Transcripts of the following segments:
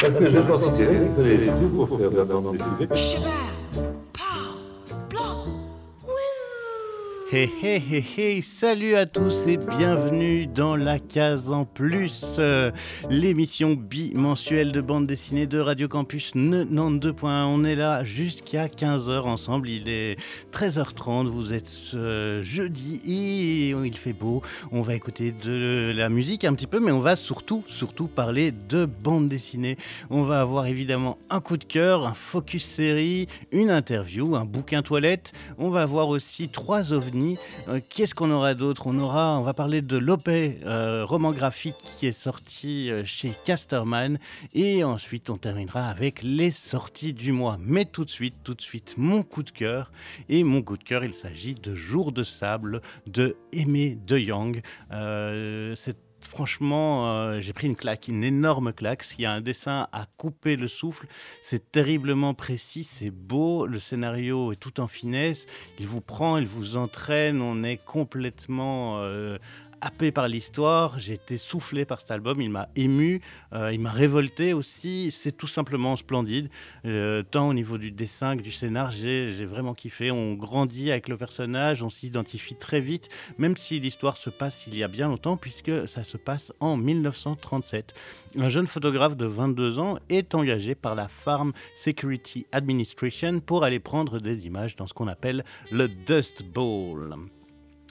Parce que je considérais que les deux pour faire de Hey, hey, hey, salut à tous et bienvenue dans la case en plus, euh, l'émission bimensuelle de bande dessinée de Radio Campus 92.1. On est là jusqu'à 15h ensemble, il est 13h30, vous êtes euh, jeudi et il fait beau. On va écouter de la musique un petit peu, mais on va surtout, surtout parler de bande dessinée. On va avoir évidemment un coup de cœur, un focus série, une interview, un bouquin toilette. On va avoir aussi trois ovnis euh, qu'est-ce qu'on aura d'autre? On aura, on va parler de Lopé, euh, roman graphique qui est sorti euh, chez Casterman, et ensuite on terminera avec les sorties du mois. Mais tout de suite, tout de suite, mon coup de cœur. Et mon coup de cœur, il s'agit de Jour de sable de Aimé de Young. c'est franchement, euh, j'ai pris une claque, une énorme claque. Il y a un dessin à couper le souffle. C'est terriblement précis, c'est beau. Le scénario est tout en finesse. Il vous prend, il vous entraîne. On est complètement euh, happé par l'histoire, j'ai été soufflé par cet album, il m'a ému, euh, il m'a révolté aussi, c'est tout simplement splendide, euh, tant au niveau du dessin que du scénar, j'ai vraiment kiffé, on grandit avec le personnage, on s'identifie très vite, même si l'histoire se passe il y a bien longtemps, puisque ça se passe en 1937. Un jeune photographe de 22 ans est engagé par la Farm Security Administration pour aller prendre des images dans ce qu'on appelle le Dust Bowl.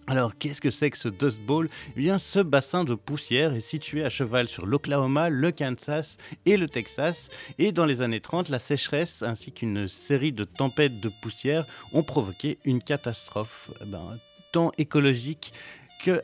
Alors, qu'est-ce que c'est que ce Dust Bowl? Eh bien, ce bassin de poussière est situé à cheval sur l'Oklahoma, le Kansas et le Texas. Et dans les années 30, la sécheresse ainsi qu'une série de tempêtes de poussière ont provoqué une catastrophe eh ben, tant écologique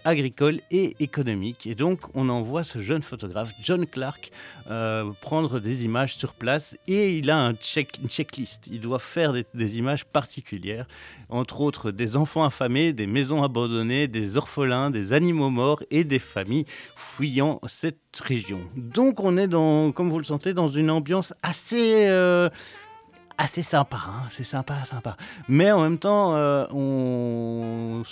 agricole et économique. Et donc, on envoie ce jeune photographe, John Clark, euh, prendre des images sur place et il a un check, une checklist. Il doit faire des, images particulières, entre autres des enfants affamés, des maisons abandonnées, des orphelins, des animaux morts et des familles fuyant cette région. Donc, on est dans, comme vous le sentez, dans une ambiance assez. Euh, assez sympa, hein. c'est sympa, sympa. Mais en même temps, euh, on,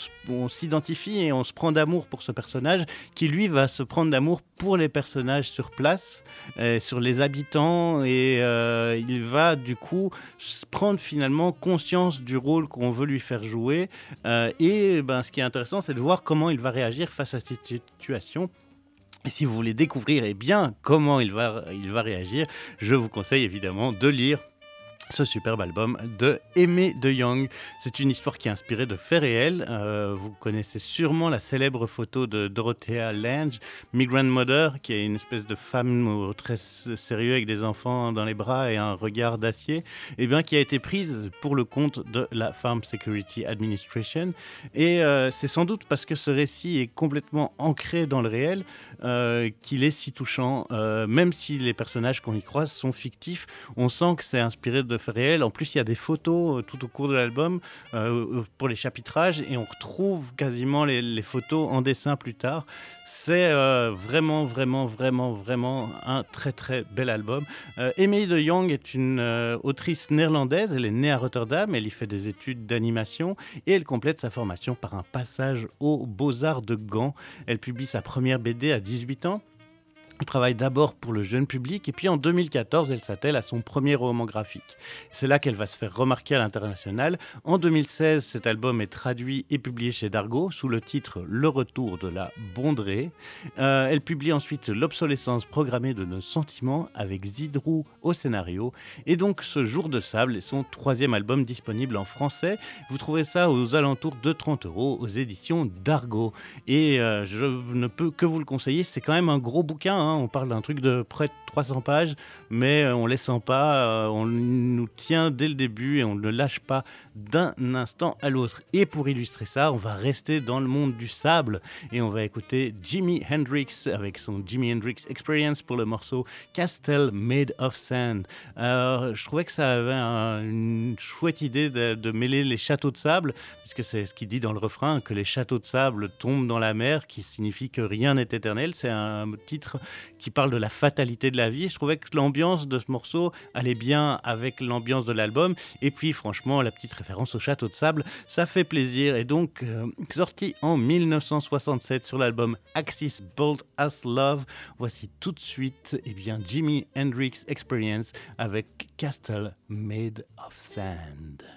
s'identifie et on se prend d'amour pour ce personnage qui, lui, va se prendre d'amour pour les personnages sur place, euh, sur les habitants, et euh, il va du coup prendre finalement conscience du rôle qu'on veut lui faire jouer. et ben, ce qui est intéressant, c'est de voir comment il va réagir face à cette situation. Et si vous voulez découvrir eh bien, comment il va, il va réagir, je vous conseille évidemment de lire ce superbe album de Aimé de Young. C'est une histoire qui est inspirée de faits réels. Euh, vous connaissez sûrement la célèbre photo de Dorothea Lange, Migrant Mother, qui est une espèce de femme très sérieuse avec des enfants dans les bras et un regard d'acier, eh bien qui a été prise pour le compte de la Farm Security Administration. Et euh, c'est sans doute parce que ce récit est complètement ancré dans le réel euh, qu'il est si touchant. même si les personnages qu'on y croise sont fictifs, on sent que c'est inspiré de En plus, il y a des photos euh, tout au cours de l'album euh, pour les chapitrages et on retrouve quasiment les, photos en dessin plus tard. C'est euh, vraiment, vraiment, vraiment, vraiment un très, très bel album. Emily de Jong est une autrice néerlandaise. Elle est née à Rotterdam. Elle y fait des études d'animation et elle complète sa formation par un passage aux Beaux-Arts de Gand. Elle publie sa première BD à 18 ans. Elle travaille d'abord pour le jeune public et puis en 2014, elle s'attelle à son premier roman graphique. C'est là qu'elle va se faire remarquer à l'international. En 2016, cet album est traduit et publié chez Dargo sous le titre Le retour de la Bondrée. Euh, elle publie ensuite L'obsolescence programmée de nos sentiments avec Zidrou au scénario. Et donc ce Jour de sable est son troisième album disponible en français. Vous trouvez ça aux alentours de 30 euros aux éditions Dargo. Et euh, je ne peux que vous le conseiller, c'est quand même un gros bouquin. Hein. Hein, on parle d'un truc de près de 300 pages, mais euh, on les sent pas, euh, on nous tient dès le début et on ne lâche pas d'un instant à l'autre. Et pour illustrer ça, on va rester dans le monde du sable et on va écouter Jimi Hendrix avec son Jimi Hendrix Experience pour le morceau Castle Made of Sand. je trouvais que ça avait une chouette idée de, mêler les châteaux de sable, puisque c'est ce qu'il dit dans le refrain, que les châteaux de sable tombent dans la mer, qui signifie que rien n'est éternel. C'est un titre qui parle de la fatalité de la vie. Je trouvais que l'ambiance de ce morceau allait bien avec l'ambiance de l'album. Et puis, franchement, la petite référence au château de sable, ça fait plaisir. Et donc, euh, sorti en 1967 sur l'album Axis Bold as Love, voici tout de suite eh bien, Jimi Hendrix Experience avec Castle Made of Sand.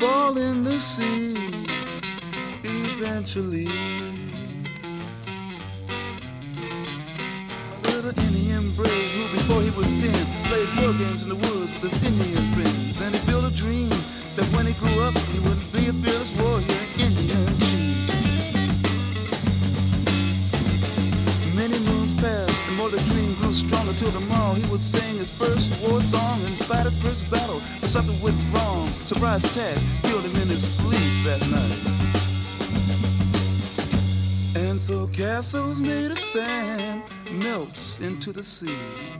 fall in the sea eventually. A little Indian brave who, before he was ten, played war games in the woods with his Indian friends. And he built a dream that when he grew up, he would be a fearless warrior, Indian chief. Many moons passed, and more the dream stronger till tomorrow he would sing his first war song and fight his first battle. But something went wrong. Surprise attack killed him in his sleep that night. And so castles made of sand melts into the sea.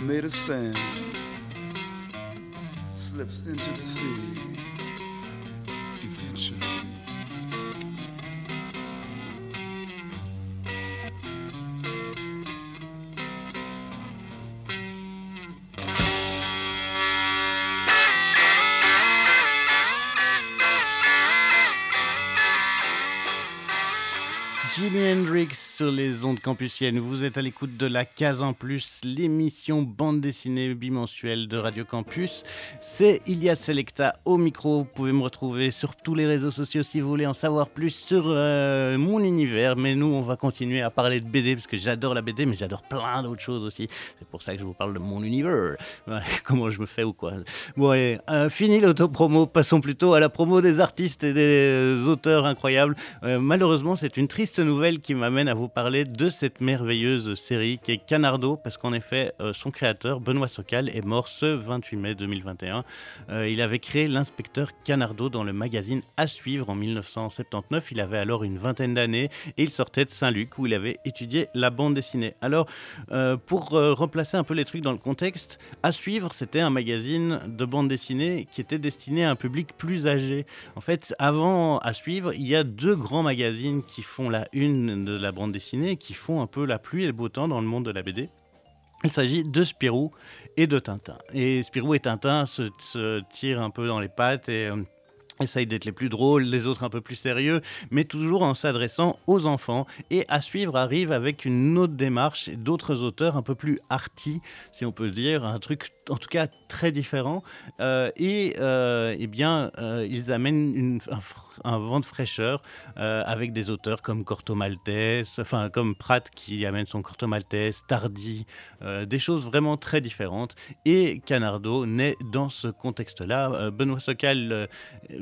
made of sand slips into the sea eventually. Jimi Hendrix sur les ondes campusiennes. Vous êtes à l'écoute de la Case en Plus, l'émission bande dessinée bimensuelle de Radio Campus. C'est Ilias Selecta au micro. Vous pouvez me retrouver sur tous les réseaux sociaux si vous voulez en savoir plus sur euh, mon univers. Mais nous, on va continuer à parler de BD parce que j'adore la BD, mais j'adore plein d'autres choses aussi. C'est pour ça que je vous parle de mon univers. Comment je me fais ou quoi. Bon, allez, euh, fini l'autopromo. Passons plutôt à la promo des artistes et des auteurs incroyables. Euh, malheureusement, c'est une triste nouvelle qui m'amène à vous parler de cette merveilleuse série qui est Canardo, parce qu'en effet, euh, son créateur, Benoît Socal, est mort ce 28 mai 2021. Euh, il avait créé l'inspecteur Canardo dans le magazine À suivre en 1979. Il avait alors une vingtaine d'années et il sortait de Saint-Luc où il avait étudié la bande dessinée. Alors, euh, pour replacer un peu les trucs dans le contexte, À suivre, c'était un magazine de bande dessinée qui était destiné à un public plus âgé. En fait, avant À suivre, il y a deux grands magazines qui font la une de la bande dessinée, qui font un peu la pluie et le beau temps dans le monde de la BD. Il s'agit de Spirou et de Tintin. Et Spirou et Tintin se, se tirent un peu dans les pattes et essayent d'être les plus drôles, les autres un peu plus sérieux, mais toujours en s'adressant aux enfants. Et à suivre arrive avec une autre démarche d'autres auteurs un peu plus arty, si on peut dire, un truc en tout cas très différent. Euh, et euh, eh bien, euh, ils amènent un, vent de fraîcheur avec des auteurs comme Corto Maltese, enfin comme Pratt qui amène son Corto Maltese, Tardy, des choses vraiment très différentes. Et Canardo naît dans ce contexte-là. Benoît Socal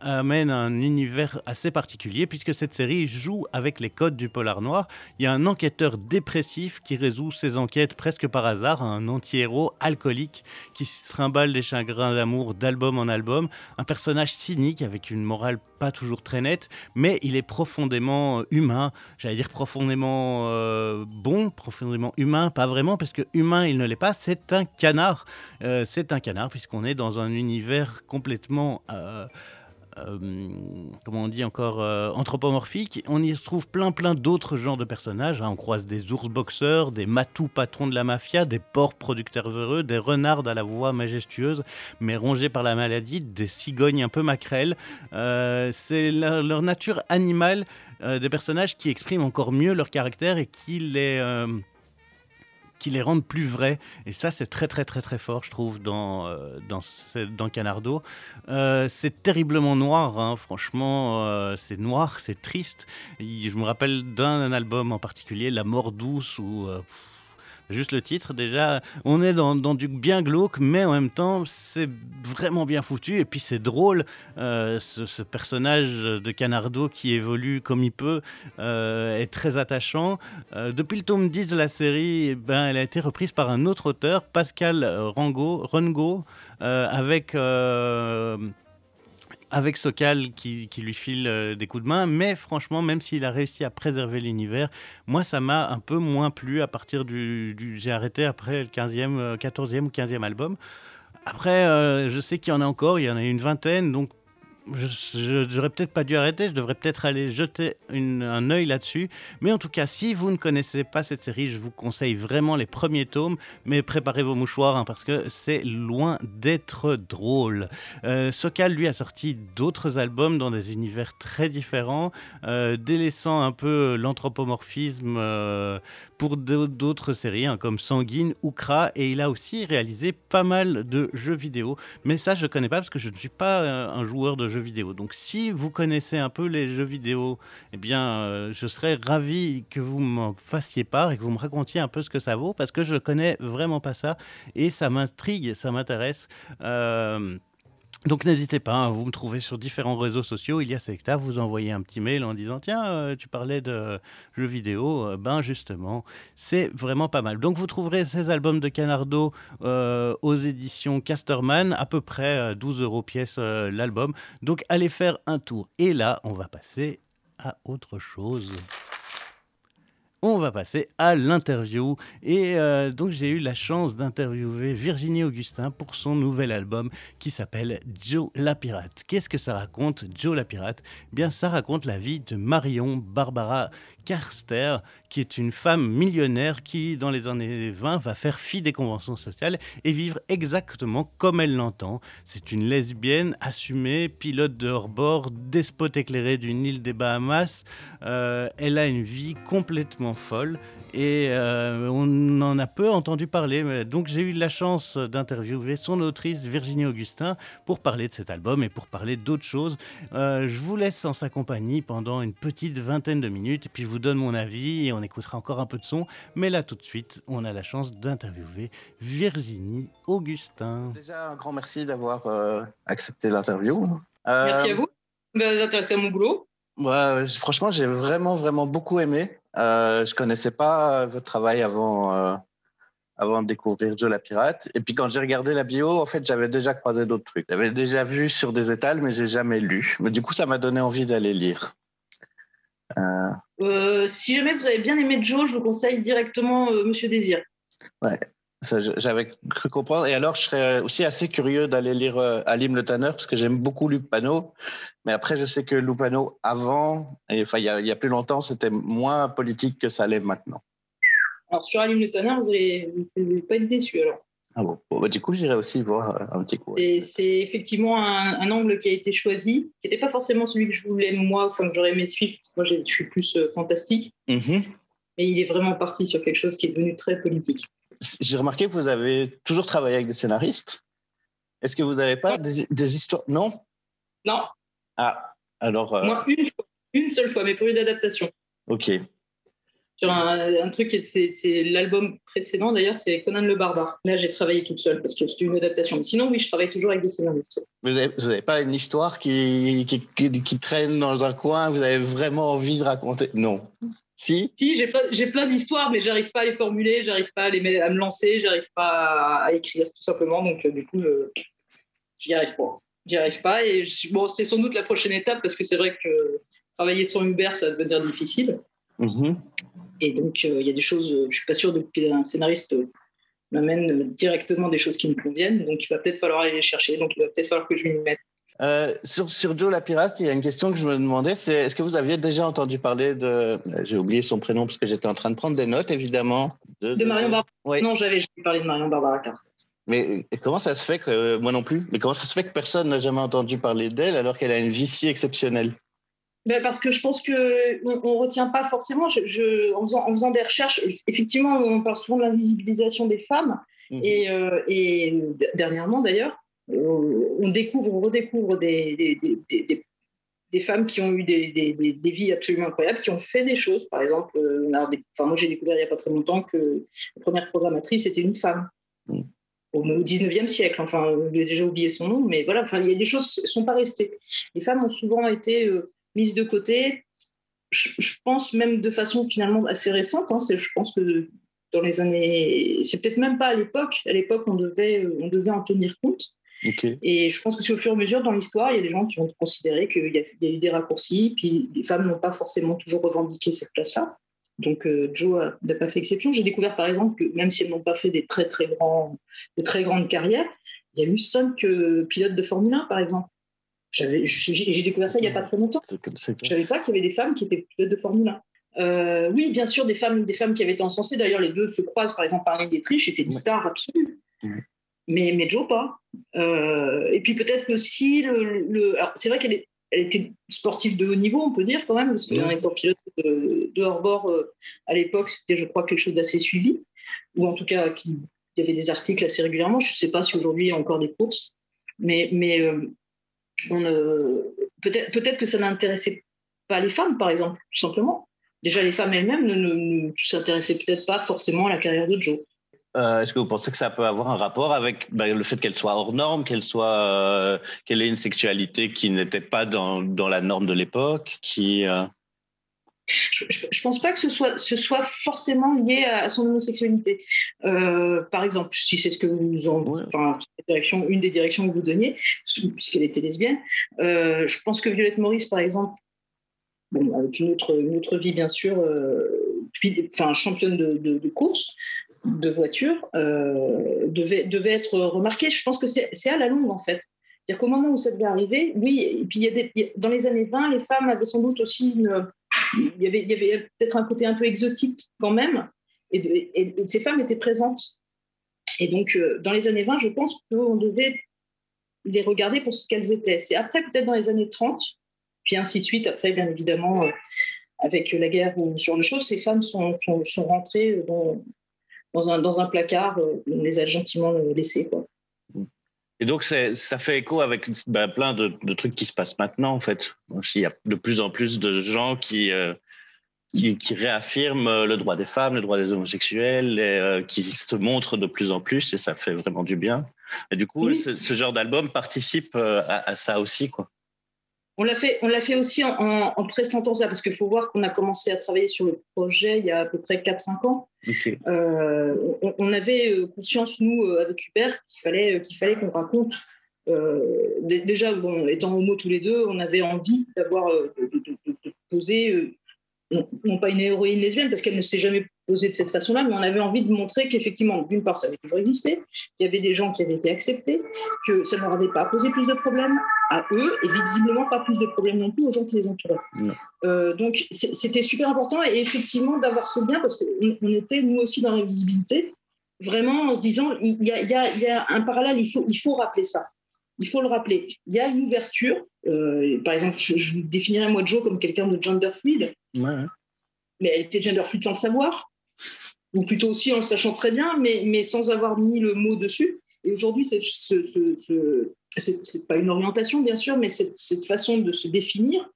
amène un univers assez particulier puisque cette série joue avec les codes du polar noir. Il y a un enquêteur dépressif qui résout ses enquêtes presque par hasard, un anti-héros alcoolique qui se trimballe des chagrins d'amour d'album en album, un personnage cynique avec une morale pas toujours très nette, mais il est profondément humain, j'allais dire profondément euh, bon, profondément humain, pas vraiment parce que humain il ne l'est pas, c'est un canard, Euh, c'est un canard puisqu'on est dans un univers complètement... euh, euh, comment on dit encore, euh, anthropomorphique. On y trouve plein plein d'autres genres de personnages. hein. On croise des ours boxeurs, des matous patrons de la mafia, des porcs producteurs heureux, des renards à la voix majestueuse, mais rongés par la maladie, des cigognes un peu maquerelles. Euh, C'est leur, nature animale des personnages qui expriment encore mieux leur caractère et qui les... qui les rendent plus vrais. Et ça, c'est très, très, très, très fort, je trouve, dans, euh, dans, dans Canardo. Euh, c'est terriblement noir, hein, franchement, euh, c'est noir, c'est triste. Je me rappelle d'un album en particulier, La mort douce, où... Juste le titre, déjà, on est dans, du bien glauque, mais en même temps, c'est vraiment bien foutu. Et puis, c'est drôle, euh, ce, personnage de Canardo qui évolue comme il peut euh, est très attachant. Euh, depuis le tome 10 de la série, eh ben, elle a été reprise par un autre auteur, Pascal Rango, Rungo, euh, avec, avec Sokal qui, lui file euh, des coups de main. Mais franchement, même s'il a réussi à préserver l'univers, moi, ça m'a un peu moins plu à partir du... J'ai arrêté après le 15e, euh, 14e ou 15e album. Après, euh, je sais qu'il y en a encore, il y en a une vingtaine, donc je- j'aurais peut-être pas dû arrêter, je devrais peut-être aller jeter un œil là-dessus. Mais en tout cas, si vous ne connaissez pas cette série, je vous conseille vraiment les premiers tomes, mais préparez vos mouchoirs hein, parce que c'est loin d'être drôle. Euh, Sokal, lui, a sorti d'autres albums dans des univers très différents, euh, délaissant un peu l'anthropomorphisme euh, pour d'au- d'autres séries hein, comme Sanguine ou Kra, et il a aussi réalisé pas mal de jeux vidéo. Mais ça, je connais pas parce que je ne suis pas euh, un joueur de jeux vidéo. Donc, si vous connaissez un peu les jeux vidéo, eh bien, euh, je serais ravi que vous m'en fassiez part et que vous me racontiez un peu ce que ça vaut parce que je connais vraiment pas ça et ça m'intrigue, ça m'intéresse. Euh, donc n'hésitez pas, hein, vous me trouvez sur différents réseaux sociaux, il y a Secta, vous envoyez un petit mail en disant tiens, euh, tu parlais de jeux vidéo, Euh, ben justement, c'est vraiment pas mal. Donc vous trouverez ces albums de Canardo euh, aux éditions Casterman, à peu près euh, 12 euros pièce l'album. Donc allez faire un tour. Et là, on va passer à autre chose. On va passer à l'interview. Et euh, donc, j'ai eu la chance d'interviewer Virginie Augustin pour son nouvel album qui s'appelle Joe la Pirate. Qu'est-ce que ça raconte, Joe la Pirate? Eh Bien, ça raconte la vie de Marion Barbara Carster, qui est une femme millionnaire qui, dans les années 20, va faire fi des conventions sociales et vivre exactement comme elle l'entend. C'est une lesbienne assumée, pilote de hors-bord, despote éclairée d'une île des Bahamas. Euh, elle a une vie complètement folle et euh, on en a peu entendu parler. Donc j'ai eu la chance d'interviewer son autrice Virginie Augustin pour parler de cet album et pour parler d'autres choses. Euh, je vous laisse en sa compagnie pendant une petite vingtaine de minutes et puis vous donne mon avis et on écoutera encore un peu de son. Mais là tout de suite, on a la chance d'interviewer Virginie Augustin. Déjà, un grand merci d'avoir euh, accepté l'interview. Euh, Merci à vous. Vous êtes intéressé à mon boulot. ouais, franchement, j'ai vraiment, vraiment beaucoup aimé. Euh, je connaissais pas votre travail avant, euh, avant de découvrir Joe la Pirate. Et puis, quand j'ai regardé la bio, en fait, j'avais déjà croisé d'autres trucs. J'avais déjà vu sur des étals, mais j'ai jamais lu. Mais du coup, ça m'a donné envie d'aller lire. Euh, Euh, si jamais vous avez bien aimé Joe, je vous conseille directement euh, Monsieur Désir. je- j'avais cru comprendre. Et alors, je serais aussi assez curieux d'aller lire euh, Alim le Tanner, parce que j'aime beaucoup Lupano. Mais après, je sais que Lupano, avant, et, enfin, il y, y a plus longtemps, c'était moins politique que ça l'est maintenant. Alors sur Alim le Tanner, vous allez, vous allez pas être déçus alors. Ah bon, Bon, bah, Du coup, j'irai aussi voir euh, un petit coup. Et c'est effectivement un, un angle qui a été choisi, qui n'était pas forcément celui que je voulais moi, enfin que j'aurais aimé suivre. Moi, je suis plus euh, fantastique, Mhm. mais il est vraiment parti sur quelque chose qui est devenu très politique. J'ai remarqué que vous avez toujours travaillé avec des scénaristes. Est-ce que vous n'avez pas des, des histoires Non? Non, Ah, alors, euh, moi une fois, une seule fois, mais pour une adaptation. ok. Sur un, un truc, c'est l'album précédent d'ailleurs, c'est Conan le Barbare. Là, j'ai travaillé toute seule parce que c'était une adaptation. Mais sinon, oui, je travaille toujours avec des scénaristes. Vous n'avez pas une histoire qui, qui, qui, qui traîne dans un coin, vous avez vraiment envie de raconter? Non. Si? Si, j'ai plein d'histoires, mais j'arrive pas à les formuler, j'arrive pas à, les, à me lancer, j'arrive pas à, à écrire, tout simplement. Donc, euh, du coup, je j'y arrive pas. J'y arrive pas. Et je- bon, c'est sans doute la prochaine étape parce que c'est vrai que travailler sans Uber, ça va devenir difficile. Mhm. Et donc, euh, il y a des choses, euh, je suis pas sûre de- qu'un scénariste euh, m'amène euh, directement des choses qui me conviennent. Donc, il va peut-être falloir aller les chercher. Donc, il va peut-être falloir que je m'y mette. Euh, sur, sur Joe la pirate, il y a une question que je me demandais, c'est est-ce que vous aviez déjà entendu parler de... J'ai oublié son prénom parce que j'étais en train de prendre des notes, évidemment. De Marion Barbara. Oui. Non, j'avais jamais parlé de Marion Barbara Karstedt. Mais comment ça se fait que... euh, Moi non plus. Mais comment ça se fait que personne n'a jamais entendu parler d'elle alors qu'elle a une vie si exceptionnelle? Ben, parce que je pense que on, on retient pas forcément. Je, je- en, faisant, en faisant des recherches, effectivement, on parle souvent de l'invisibilisation des femmes. Mhm. Et, euh, et dernièrement, d'ailleurs, euh, on découvre, on redécouvre des, des, femmes qui ont eu des, des- des- des vies absolument incroyables, qui ont fait des choses. Par exemple, on a des- enfin, moi j'ai découvert il n'y a pas très longtemps que la première programmatrice était une femme. Mhm. Au au 19e siècle, enfin, j'ai déjà oublié son nom, mais voilà, enfin, il y a des choses qui ne sont pas restées. Les femmes ont souvent été euh, mises de côté, je, je pense même de façon finalement assez récente. hein, je pense que dans les années, c'est peut-être même pas à l'époque. À l'époque, on devait, euh, on devait en tenir compte. Et je pense que c'est au fur et à mesure dans l'histoire, il y a des gens qui ont considéré qu'il y, a- il y a eu des raccourcis, puis les femmes n'ont pas forcément toujours revendiqué cette place-là. Donc euh, Joe n'a pas fait exception. J'ai découvert par exemple que même si elles n'ont pas fait des très très grands, de très grandes carrières, il y a eu cinq euh, pilotes de Formule 1 par exemple. J'avais- J'ai découvert ça il n'y a pas très longtemps. Je savais pas qu'il y avait des femmes qui étaient pilotes de Formule 1. Euh, oui, bien sûr, des femmes, des femmes qui avaient été encensées. D'ailleurs, les deux se croisent. Par exemple, Marlène Dietrich était une Ouais. star absolue. Mais, mais Joe pas. Euh, et puis peut-être que si le, c'est vrai qu'elle est- elle était sportive de haut niveau, on peut dire quand même, parce qu'en Mhm. étant pilote de, de hors-bord euh, à l'époque, c'était, je crois, quelque chose d'assez suivi, ou en tout cas, il y avait des articles assez régulièrement. Je ne sais pas si aujourd'hui il y a encore des courses, mais, mais euh, peut-être, que ça n'intéressait pas les femmes, par exemple, tout simplement. Déjà, les femmes elles-mêmes ne, s'intéressaient peut-être pas forcément à la carrière de Joe. Euh, Est-ce que vous pensez que ça peut avoir un rapport avec ben, le fait qu'elle soit hors norme, qu'elle soit, euh, qu'elle ait une sexualité qui n'était pas dans, la norme de l'époque, qui Je, je, je pense pas que ce soit, ce soit forcément lié à, à son homosexualité. Euh, par exemple, si c'est ce que vous en, Ouais. enfin, la direction, une des directions que vous donniez, puisqu'elle était lesbienne, euh, je pense que Violette Maurice, par exemple, bon, avec une autre, une autre vie bien sûr, euh, puis, enfin, championne de, de, de course, de voiture, devait, devait être remarquée. Je pense que c'est à la longue en fait. C'est-à-dire qu'au moment où ça devait arriver, oui, et puis il y a dans les années 20, les femmes avaient sans doute aussi une, il y avait, peut-être un côté un peu exotique quand même, et, ces femmes étaient présentes. Et donc, euh, dans les années 20, je pense qu'on devait les regarder pour ce qu'elles étaient. C'est après, peut-être dans les années 30, puis ainsi de suite, après, bien évidemment, euh, avec la guerre ou genre de choses, ces femmes sont, sont, rentrées dans, dans, un, dans un placard, euh, on les a gentiment laissées. Quoi. Et donc, ça fait écho avec ben, plein de, de trucs qui se passent maintenant, en fait. Il y a de plus en plus de gens qui, euh, qui, qui réaffirment le droit des femmes, le droit des homosexuels, et, euh, qui se montrent de plus en plus, et ça fait vraiment du bien. Et du coup, Oui. ce, ce genre d'album participe euh, à, à ça aussi, quoi. On l'a fait, on l'a fait aussi en, en, en pressentant ça, parce qu'il faut voir qu'on a commencé à travailler sur le projet il y a à peu près 4-5 ans. Euh, on, on avait euh, conscience, nous, euh, avec Hubert, qu'il fallait, qu'il fallait qu'on raconte. euh, dé- déjà, bon, étant homo tous les deux, on avait envie d'avoir, de, de- de- de poser, non, non pas une héroïne lesbienne, parce qu'elle ne s'est jamais de cette façon-là, mais on avait envie de montrer qu'effectivement, d'une part, ça avait toujours existé, qu'il y avait des gens qui avaient été acceptés, que ça ne leur avait pas posé plus de problèmes à eux, et visiblement pas plus de problèmes non plus aux gens qui les entouraient. Euh, donc, c'était super important, et effectivement, d'avoir ce lien, parce qu'on on était, nous aussi, dans l'invisibilité, vraiment en se disant, il y a, il y a- il y a un parallèle, il faut, il faut rappeler ça. Il faut le rappeler. Il y a une ouverture. euh, par exemple, je, je définirais moi Joe comme quelqu'un de gender fluide, ouais. mais elle était gender fluide sans le savoir, ou plutôt aussi en le sachant très bien, mais, mais sans avoir mis le mot dessus. Et aujourd'hui, ce, ce, ce- c'est- pas une orientation, bien sûr, mais cette, façon de se définir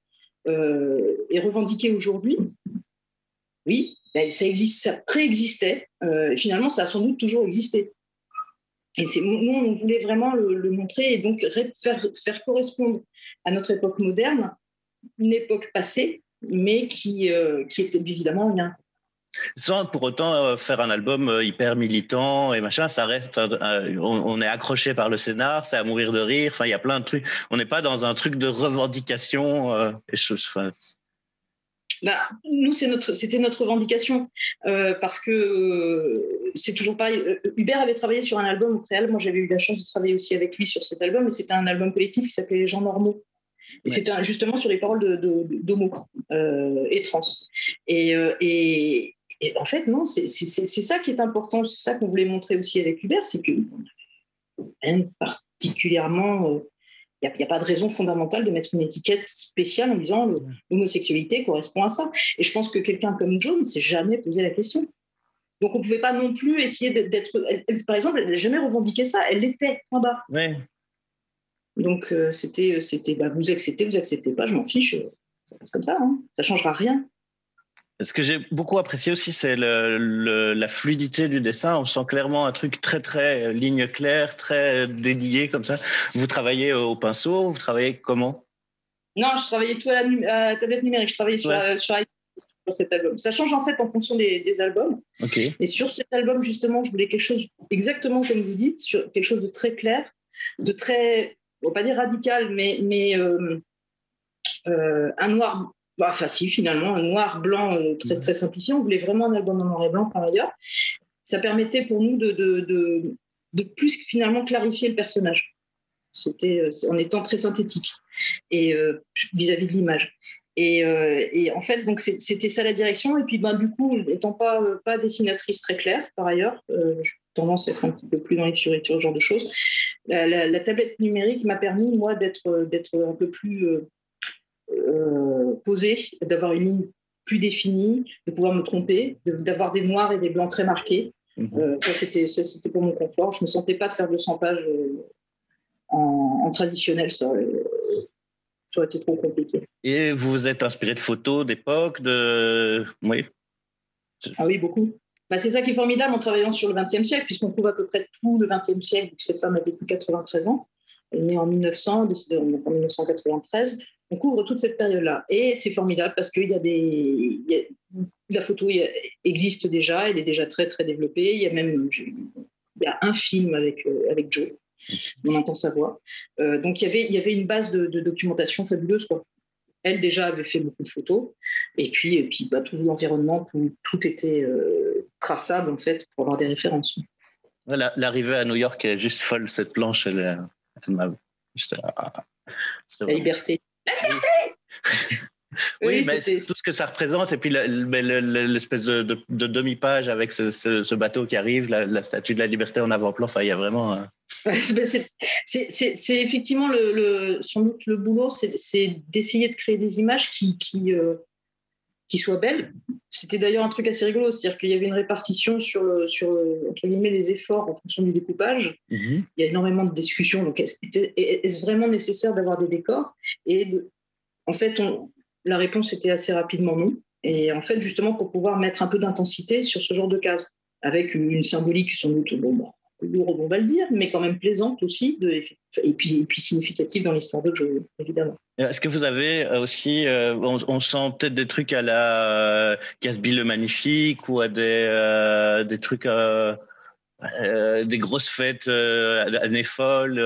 euh, est revendiquée aujourd'hui. oui, ben, ça, existe, ça préexistait. Euh, finalement, ça a sans doute toujours existé. Et nous, on voulait vraiment le, montrer et donc faire, correspondre à notre époque moderne une époque passée, mais qui, euh, qui était évidemment rien. Sans pour autant euh, faire un album euh, hyper militant et machin, ça reste, on, est accroché par le scénar, c'est à mourir de rire. Enfin, il y a plein de trucs. On n'est pas dans un truc de revendication. et je, bah, nous, c'est notre, c'était notre revendication euh, parce que euh, c'est toujours pareil. Euh, Hubert avait travaillé sur un album au préalable. Moi, j'avais eu la chance de travailler aussi avec lui sur cet album, et c'était un album collectif qui s'appelait Les gens normaux. Et c'était justement sur les paroles de, d'homo et trans. Et, et, en fait, non, c'est, ça qui est important. C'est ça qu'on voulait montrer aussi avec Hubert, c'est que particulièrement il n'y a, pas de raison fondamentale de mettre une étiquette spéciale en disant l'homosexualité correspond à ça. Et je pense que quelqu'un comme Joe ne s'est jamais posé la question. Donc on ne pouvait pas non plus essayer d'être. Par exemple, elle n'a jamais revendiqué ça, elle l'était en bas. Donc euh, c'était, c'était bah, vous acceptez, vous acceptez pas, je m'en fiche, ça passe comme ça, hein. ça ne changera rien. Ce que j'ai beaucoup apprécié aussi, c'est la fluidité du dessin. On sent clairement un truc très, très euh, ligne claire, très délié comme ça. Vous travaillez au pinceau, vous travaillez comment? Non, je travaillais tout à la, tablette numérique. Je travaillais sur, sur, cet album. Ça change en fait en fonction des, albums. Et sur cet album, justement, je voulais quelque chose exactement comme vous dites, sur quelque chose de très clair, de très, on va pas dire radical, mais, mais euh, euh, un noir bah, facile finalement, un noir, blanc, euh, très, très simplifié. On voulait vraiment un album en noir et blanc par ailleurs. Ça permettait pour nous de, de, de, de plus finalement clarifier le personnage. C'était euh, en étant très synthétique et euh, vis-à-vis de l'image. Et, et, en fait, donc c'était ça la direction. Et puis, ben, du coup, n'étant pas, pas dessinatrice très claire, par ailleurs, j'ai tendance à être un petit peu plus dans les fioritures, ce genre de choses. La, la tablette numérique m'a permis, moi, d'être un peu plus euh, poser, d'avoir une ligne plus définie, de pouvoir me tromper, d'avoir des noirs et des blancs très marqués. Mhm. Euh, ça, c'était, c'était pour mon confort. Je ne me sentais pas de faire 200 pages euh, en, traditionnel. Ça, ça aurait été trop compliqué. Et vous vous êtes inspiré de photos d'époque de... Oui. Ah oui, beaucoup. Bah, c'est ça qui est formidable en travaillant sur le XXe siècle, puisqu'on trouve à peu près tout le XXe siècle, cette femme a vécu 93 ans. Elle est née en 1900, décédée en 1993 on couvre toute cette période-là. Et c'est formidable parce qu'il y a des. la photo existe déjà, elle est déjà très, très développée. Il y a même il y a un film avec, euh, avec Joe. On entend sa voix. Euh, donc il y, avait, il y avait une base de, documentation fabuleuse. Quoi. Elle déjà avait fait beaucoup de photos. Et puis, et puis bah, tout l'environnement, tout, était euh, traçable en fait pour avoir des références. L'arrivée à New York est juste folle, cette planche. Elle, elle m'a. La liberté. La oui, mais c'est tout ce que ça représente. Et puis l'espèce de, demi-page avec ce, bateau qui arrive, la, statue de la liberté en avant-plan. Enfin, il y a vraiment. C'est effectivement le, sans doute le boulot, c'est d'essayer de créer des images qui, qui, euh, qui soient belles. C'était d'ailleurs un truc assez rigolo, c'est-à-dire qu'il y avait une répartition sur, le, sur entre guillemets, les efforts en fonction du découpage. Mhm. Il y a énormément de discussions. Donc, est-ce vraiment nécessaire d'avoir des décors? Et en fait, on, la réponse était assez rapidement non. Et en fait, justement, pour pouvoir mettre un peu d'intensité sur ce genre de cases, avec une, symbolique sans doute bon, bon, lourde, on va le dire, mais quand même plaisante aussi, de, et, puis, et puis significative dans l'histoire de jeu, évidemment. Est-ce que vous avez euh, aussi, euh, on, sent peut-être des trucs à la Casby le Magnifique ou à des, euh, des trucs, des grosses fêtes années folles,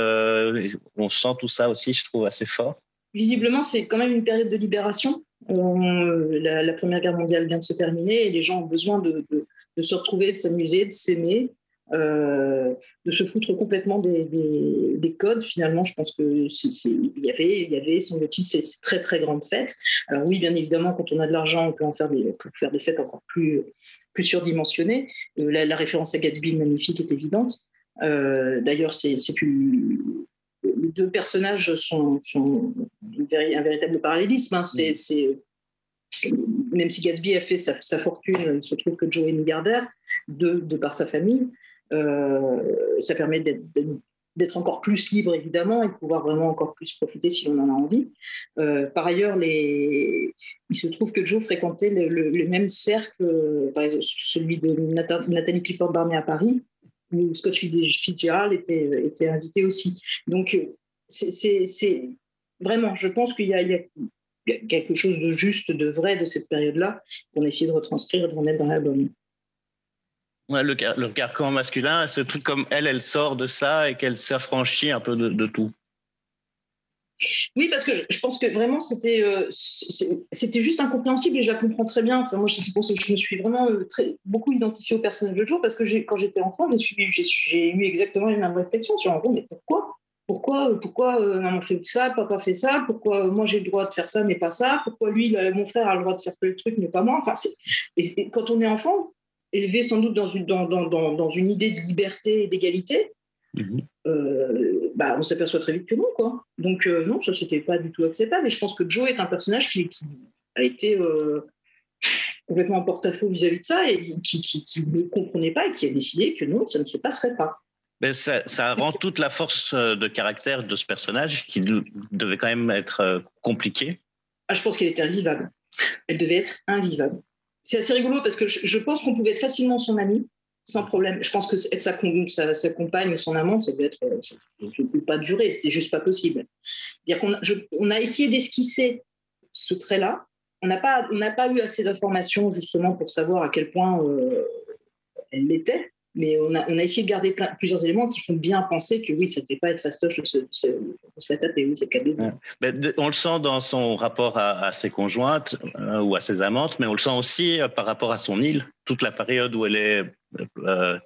on sent tout ça aussi, je trouve, assez fort. Visiblement, c'est quand même une période de libération. la, Première Guerre mondiale vient de se terminer et les gens ont besoin de, de se retrouver, de s'amuser, de s'aimer. Euh, de se foutre complètement des, des, codes. Finalement, je pense que il y avait, il y avait, semble-t-il, ces, très très grandes fêtes. Alors oui, bien évidemment, quand on a de l'argent, on peut en faire des, faire des fêtes encore plus plus surdimensionnées. Euh, la, référence à Gatsby magnifique est évidente. Euh, d'ailleurs, c'est les deux personnages sont, sont un véritable parallélisme. Hein. C'est même si Gatsby a fait sa, sa, fortune, il se trouve que Joe est milliardaire de, de par sa famille. Euh, ça permet d'être encore plus libre évidemment et de pouvoir vraiment encore plus profiter si on en a envie. Euh, par ailleurs, il se trouve que Joe fréquentait le, le, même cercle, par exemple celui de Nathalie Clifford Barney à Paris, où Scott Fitzgerald était, était invité aussi. Donc c'est vraiment, je pense qu'il y, y a, quelque chose de juste, de vrai de cette période-là qu'on essaie de retranscrire et de remettre dans l'album. Le, le regard masculin, ce truc comme elle, elle sort de ça et qu'elle s'affranchit un peu de, tout. Oui, parce que je pense que vraiment c'était euh, c'était juste incompréhensible et je la comprends très bien. Enfin, moi, je pense que je me suis vraiment euh, beaucoup identifiée au personnage de Joe parce que quand j'étais enfant, j'ai eu exactement les mêmes réflexions sur en gros, mais pourquoi? Pourquoi, pourquoi euh, maman fait ça, papa fait ça, pourquoi moi j'ai le droit de faire ça mais pas ça, pourquoi lui, mon frère a le droit de faire tel truc mais pas moi? Enfin, et, quand on est enfant, élevé sans doute dans une, dans, dans, dans, une idée de liberté et d'égalité, mhm. euh, bah, on s'aperçoit très vite que non. Quoi. Donc euh, non, ça c'était pas du tout acceptable. Et je pense que Joe est un personnage qui, a été complètement en porte-à-faux vis-à-vis de ça et qui, qui, qui, ne comprenait pas et qui a décidé que non, ça ne se passerait pas. Mais ça, ça, rend toute la force euh, de caractère de ce personnage qui devait quand même être euh, compliqué. Ah, je pense qu'elle était invivable. Elle devait être invivable. C'est assez rigolo parce que je, pense qu'on pouvait être facilement son amie sans problème. Je pense que être sa, compagne ou son amante, ça devait être, euh, ça ne peut pas durer, c'est juste pas possible. Dire qu'on on a essayé d'esquisser ce trait-là. On n'a pas, on n'a pas eu assez d'informations justement pour savoir à quel point elle l'était mais on a, on a, essayé de garder plusieurs éléments qui font bien penser que oui, ça ne fait pas être fastoche de se, la taper, oui, c'est ouais. On le sent dans son rapport à, ses conjointes euh, ou à ses amantes, mais on le sent aussi euh, par rapport à son île, toute la période où elle est euh,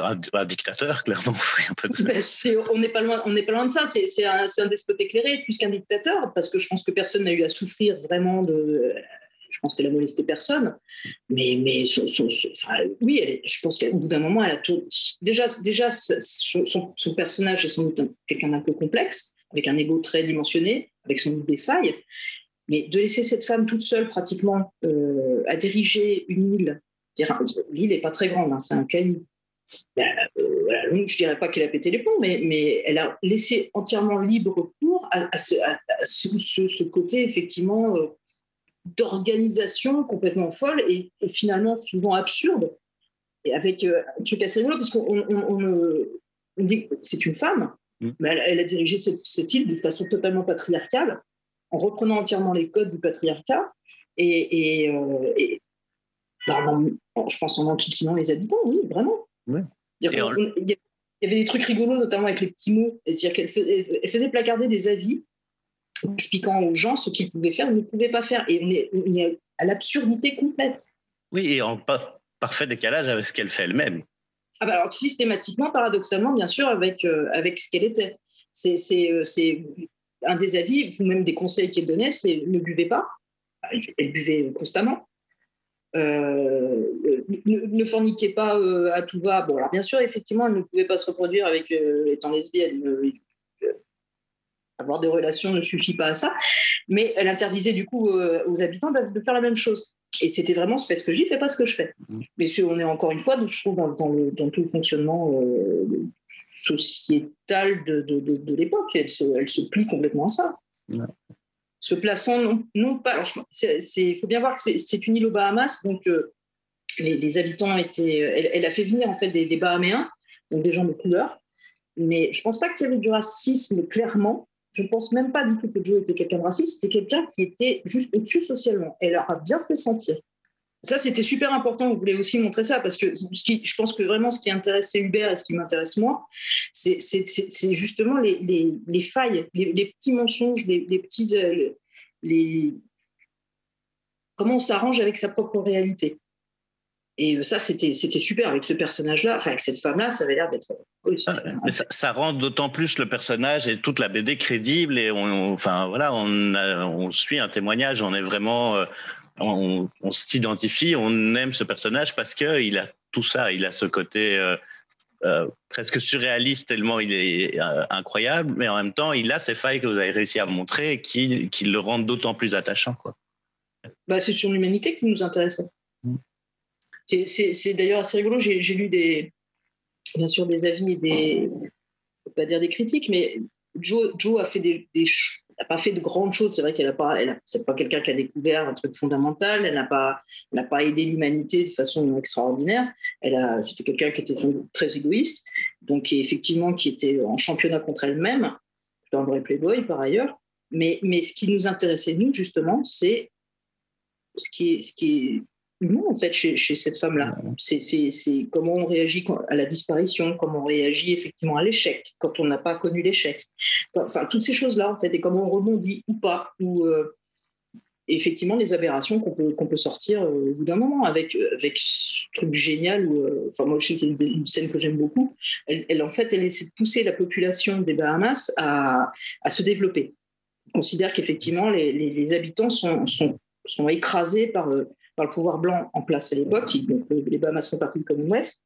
un, dictateur, clairement. Un peu ben, on n'est pas, loin, on pas loin de ça, c'est un, un despote éclairé plus qu'un dictateur, parce que je pense que personne n'a eu à souffrir vraiment de je pense qu'elle a molesté personne. Mais, mais oui, je pense qu'au bout d'un moment, elle a tout. Déjà, déjà son, personnage est sans doute quelqu'un d'un peu complexe, avec un ego très dimensionné, avec son des failles. Mais de laisser cette femme toute seule, pratiquement, euh, à diriger une île, l'île n'est pas très grande, hein, c'est un caillou. Ben, euh, je ne dirais pas qu'elle a pété les plombs, mais, mais elle a laissé entièrement libre cours à, ce, côté, effectivement, euh, d'organisation complètement folle et, finalement souvent absurde. Et avec euh, un truc assez rigolo, parce qu'on on, dit que c'est une femme, mm. mais elle, a dirigé cette, île de façon totalement patriarcale, en reprenant entièrement les codes du patriarcat. Et, euh, bah, je pense en enquiquinant les habitants, oui, vraiment. Il y avait des trucs rigolos, notamment avec les petits mots. C'est-à-dire qu'elle faisait, elle faisait placarder des avis expliquant aux gens ce qu'ils pouvaient faire ou ne pouvaient pas faire. Et on est, à l'absurdité complète. Oui, et en parfait décalage avec ce qu'elle fait elle-même. Ah bah alors systématiquement, paradoxalement, bien sûr, avec, euh, avec ce qu'elle était. C'est euh, un des avis, ou même des conseils qu'elle donnait, c'est ne buvez pas. Elle buvait constamment. Euh, ne, forniquez pas à tout va. Bon, alors bien sûr, effectivement, elle ne pouvait pas se reproduire avec étant lesbienne avoir des relations ne suffit pas à ça, mais elle interdisait du coup euh, aux habitants de faire la même chose. Et c'était vraiment fais ce que j'y fais pas ce que je fais. Mmh. Mais on est encore une fois, je trouve, dans, tout le fonctionnement euh, sociétal de, de, l'époque. Elle se, elle se plie complètement à ça. Se plaçant non, pas. Il faut bien voir que c'est une île aux Bahamas, donc euh, les, habitants étaient. Elle, a fait venir en fait des, des Bahaméens, donc des gens de couleur. Mais je pense pas qu'il y avait du racisme clairement je ne pense même pas du tout que Joe était quelqu'un de raciste, c'était quelqu'un qui était juste au-dessus socialement. Elle leur a bien fait sentir. Ça, c'était super important. On voulait aussi montrer ça parce que ce qui, je pense que vraiment ce qui intéressait Hubert et ce qui m'intéresse moi, c'est justement les, les, les failles, les, petits mensonges, les, petits. Euh, les, comment on s'arrange avec sa propre réalité. Et euh, ça, c'était super avec ce personnage-là, enfin avec cette femme-là, ça avait l'air d'être. Ah, ça, rend d'autant plus le personnage et toute la BD crédible et on, enfin voilà, on, on, suit un témoignage, on est vraiment, euh, on, s'identifie, on aime ce personnage parce que il a tout ça, il a ce côté euh, presque surréaliste tellement il est incroyable, mais en même temps il a ces failles que vous avez réussi à montrer qui, qui le rendent d'autant plus attachant quoi. Bah, c'est sur l'humanité qui nous intéresse. C'est d'ailleurs assez rigolo. J'ai lu des, bien sûr des avis et des, pas dire des critiques, mais Joe, a fait des, n'a pas fait de grandes choses. C'est vrai qu'elle n'a pas, elle c'est pas quelqu'un qui a découvert un truc fondamental. Elle n'a pas, n'a pas aidé l'humanité de façon extraordinaire. Elle a, c'était quelqu'un qui était très égoïste, donc effectivement qui était en championnat contre elle-même, dans le vrai Playboy par ailleurs. Mais, mais ce qui nous intéressait nous justement, c'est ce qui est, ce qui est non, en fait, chez, cette femme-là. C'est comment on réagit à la disparition, comment on réagit effectivement à l'échec, quand on n'a pas connu l'échec. Enfin, toutes ces choses-là, en fait, et comment on rebondit ou pas, ou euh, effectivement les aberrations qu'on peut, qu'on peut sortir euh, au bout d'un moment, avec, euh, avec ce truc génial. Où, enfin, moi, je sais qu'il y a une, scène que j'aime beaucoup. Elle, en fait, elle essaie de pousser la population des Bahamas à, à se développer. On considère qu'effectivement, les, les, habitants sont, sont, sont écrasés par par le pouvoir blanc en place à l'époque, donc les Bahamas font partie du Commonwealth.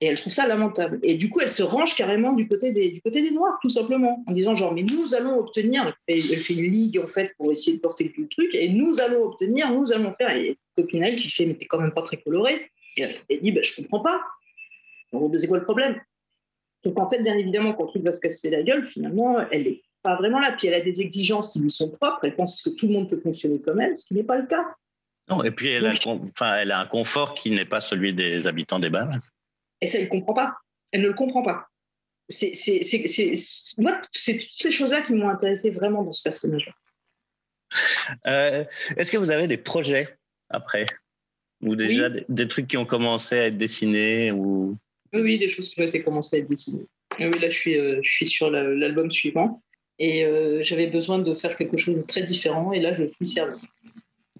Et elle trouve ça lamentable. Et du coup, elle se range carrément du côté des, du côté des Noirs, tout simplement, en disant genre, mais nous allons obtenir, elle fait, une ligue en fait pour essayer de porter le truc, et nous allons obtenir, nous allons faire. Et Copinel qui fait, mais t'es quand même pas très coloré. Elle, dit, bah, je comprends pas. c'est quoi le problème? Sauf qu'en fait, bien évidemment, quand le truc va se casser la gueule, finalement, elle n'est pas vraiment là. Puis elle a des exigences qui lui sont propres. Elle pense que tout le monde peut fonctionner comme elle, ce qui n'est pas le cas. Non, et puis elle, a, enfin, elle a un confort qui n'est pas celui des habitants des Bahamas. Et ça, elle ne comprend pas. Elle ne le comprend pas. C'est, moi, c'est toutes ces choses-là qui m'ont intéressé vraiment dans ce personnage-là. Euh, est-ce que vous avez des projets après? Ou déjà des, trucs qui ont commencé à être dessinés ou... Oui, des choses qui ont été commencées à être dessinées. oui, là, je suis, euh, je suis sur l'album suivant. Et euh, j'avais besoin de faire quelque chose de très différent. Et là, je suis servi.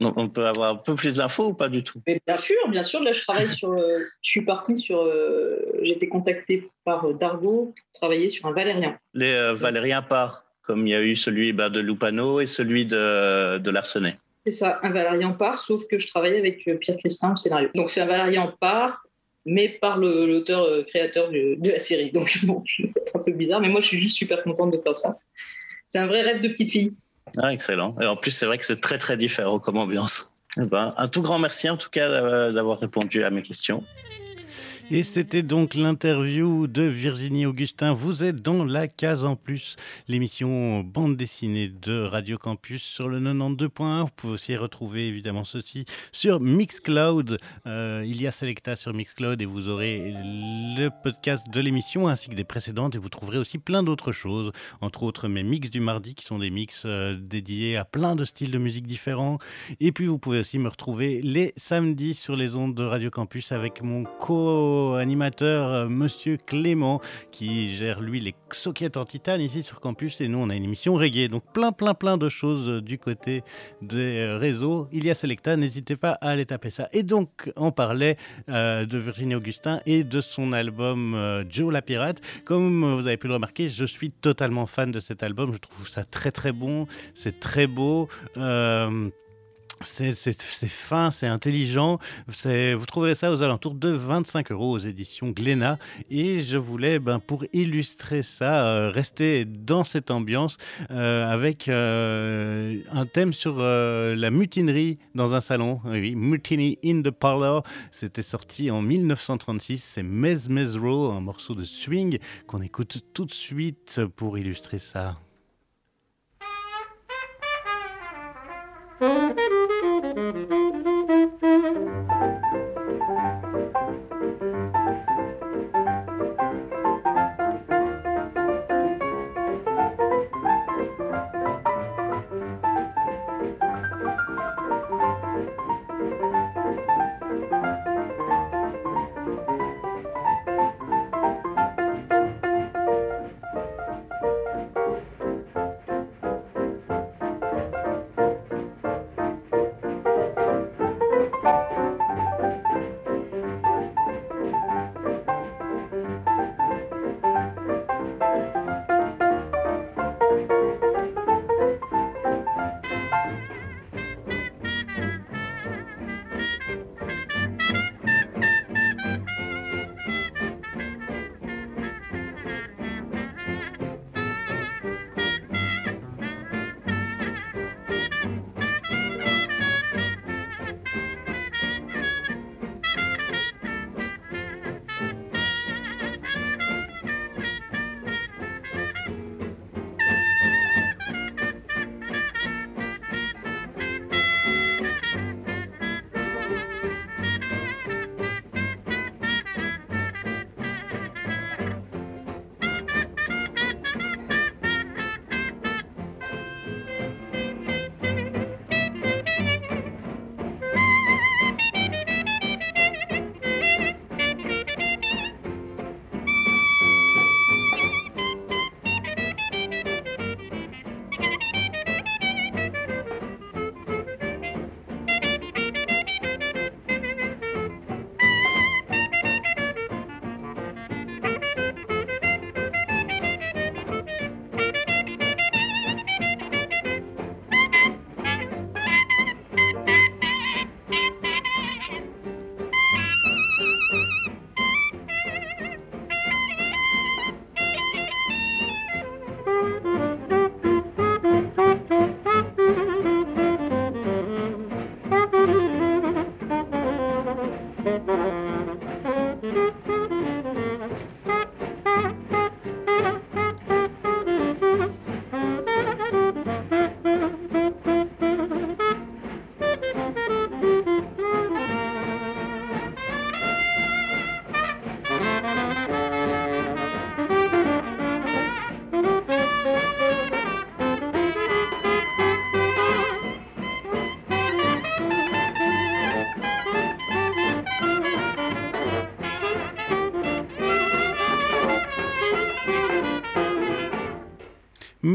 Donc on peut avoir un peu plus d'infos ou pas du tout? Bien sûr, bien sûr. Là, je travaille sur. Euh, je suis partie sur. Euh, j'ai été contactée par euh, Dargo pour travailler sur un Valérien. Les Valériens par, comme il y a eu celui bah, de Lupano et celui de, de Larsenet. C'est ça, un Valérien par, sauf que je travaillais avec Pierre Christin au scénario. Donc c'est un Valérien par, mais par l'auteur créateur de, la série. Donc bon, c'est un peu bizarre, mais moi je suis juste super contente de faire ça. C'est un vrai rêve de petite fille. Ah, excellent. Et en plus, c'est vrai que c'est très, très différent comme ambiance. Eh ben, un tout grand merci en tout cas d'avoir répondu à mes questions. Et c'était donc l'interview de Virginie Augustin. Vous êtes dans la case en plus, l'émission bande dessinée de Radio Campus sur le 92.1. Vous pouvez aussi retrouver évidemment ceci sur Mixcloud. Euh, il y a Selecta sur Mixcloud et vous aurez le podcast de l'émission ainsi que des précédentes et vous trouverez aussi plein d'autres choses, entre autres mes mix du mardi qui sont des mix euh, dédiés à plein de styles de musique différents. Et puis vous pouvez aussi me retrouver les samedis sur les ondes de Radio Campus avec mon co animateur euh, Monsieur Clément qui gère lui les sockets en titane ici sur campus et nous on a une émission reggae. Donc plein plein plein de choses euh, du côté des euh, réseaux. Il y a Selecta, n'hésitez pas à aller taper ça. Et donc on parlait de Virginie Augustin et de son album Joe la pirate. Comme vous avez pu le remarquer, je suis totalement fan de cet album. Je trouve ça très très bon, c'est très beau. C'est fin, c'est intelligent. Vous trouverez ça aux alentours de 25 euros aux éditions Glénat. Et je voulais, ben, pour illustrer ça, euh, rester dans cette ambiance euh, avec euh, un thème sur la mutinerie dans un salon. Oui, Mutiny in the Parlor. C'était sorti en 1936. C'est Mez Mezro, un morceau de swing qu'on écoute tout de suite pour illustrer ça.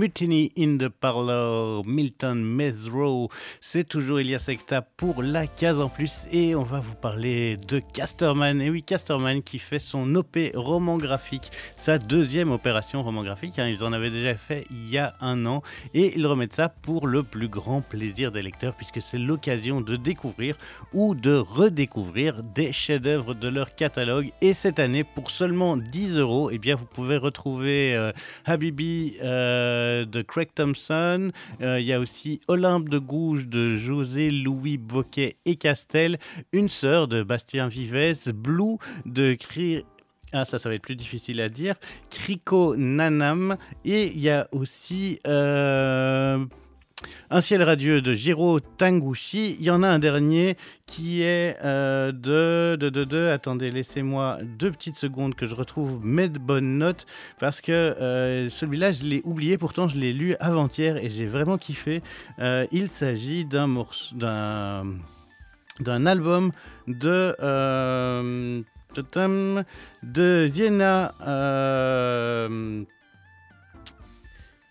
Mutiny in the Parlor, Milton Mesro. C'est toujours Elia Secta pour la case en plus et on va vous parler de Casterman. Et oui, Casterman qui fait son OP roman graphique, sa deuxième opération roman graphique. Hein. ils en avaient déjà fait il y a un an et ils remettent ça pour le plus grand plaisir des lecteurs puisque c'est l'occasion de découvrir ou de redécouvrir des chefs-d'œuvre de leur catalogue. Et cette année, pour seulement 10 euros, eh bien, vous pouvez retrouver euh, Habibi euh, de Craig Thompson. Euh, il y a aussi Olympe de Gouges de José Louis Boquet et Castel. Une sœur de Bastien Vives. Blue de Cri ah, ça, ça va être plus difficile à dire. Kriko Nanam. Et il y a aussi un ciel radieux de Jiro Tanguchi. Il y en a un dernier qui est euh, de, de, de, Attendez, laissez-moi deux petites secondes que je retrouve mes bonnes notes parce que euh, celui-là, je l'ai oublié. Pourtant, je l'ai lu avant-hier et j'ai vraiment kiffé. Euh, il s'agit d'un morceau, d'un d'un album de de Ziena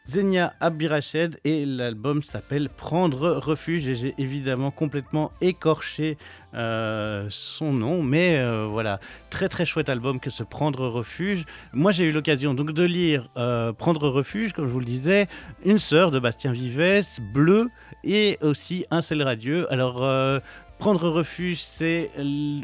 Zenia Abirached et l'album s'appelle Prendre refuge. Et j'ai évidemment complètement écorché euh, son nom. Mais euh, voilà. Très très chouette album que ce Prendre refuge. Moi j'ai eu l'occasion donc de lire euh, Prendre refuge comme je vous le disais. Une sœur de Bastien Vives Bleu et aussi Un seul radieux. Alors Prendre refuge, c'est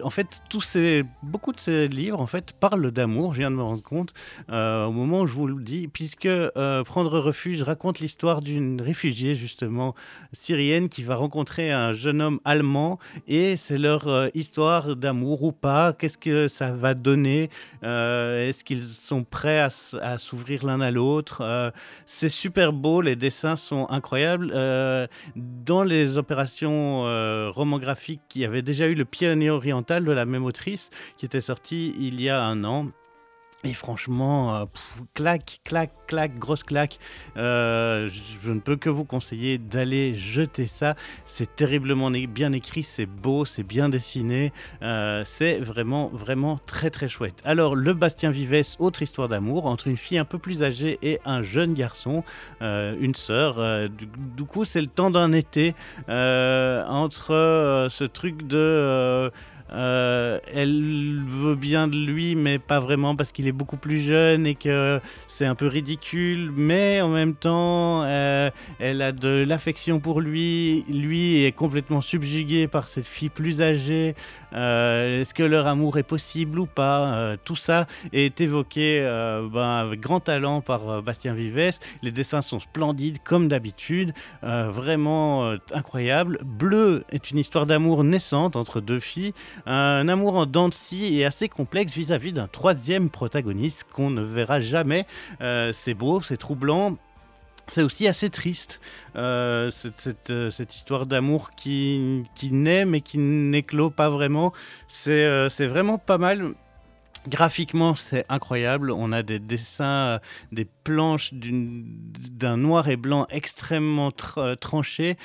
en fait tous ces, beaucoup de ces livres en fait parlent d'amour. Je viens de me rendre compte euh, au moment où je vous le dis, puisque euh, Prendre refuge raconte l'histoire d'une réfugiée justement syrienne qui va rencontrer un jeune homme allemand et c'est leur euh, histoire d'amour ou pas. Qu'est-ce que ça va donner Est-ce qu'ils sont prêts à, à s'ouvrir l'un à l'autre C'est super beau, les dessins sont incroyables. dans les opérations romographiques qui avait déjà eu le pionnier oriental de la même autrice, qui était sorti il y a un an. Et franchement, euh, claque, claque, claque, grosse claque. Euh, je ne peux que vous conseiller d'aller jeter ça. C'est terriblement bien écrit, c'est beau, c'est bien dessiné. Euh, c'est vraiment, vraiment très, très chouette. Alors, le Bastien Vives, autre histoire d'amour entre une fille un peu plus âgée et un jeune garçon, une sœur. Du, du, coup, c'est le temps d'un été entre ce truc de euh, elle veut bien de lui, mais pas vraiment parce qu'il est beaucoup plus jeune et que c'est un peu ridicule. Mais en même temps, euh, elle a de l'affection pour lui. Lui est complètement subjugué par cette fille plus âgée. Euh, est-ce que leur amour est possible ou pas Tout ça est évoqué ben, avec grand talent par Bastien Vives. Les dessins sont splendides comme d'habitude, vraiment incroyable. Bleu est une histoire d'amour naissante entre deux filles. Un amour en dents de scie et assez complexe vis-à-vis d'un troisième protagoniste qu'on ne verra jamais. Euh, c'est beau, c'est troublant, c'est aussi assez triste, euh, euh, cette, histoire d'amour qui, qui naît mais qui n'éclot pas vraiment. C'est vraiment pas mal. Graphiquement, c'est incroyable. On a des dessins, des planches d'un noir et blanc extrêmement tranché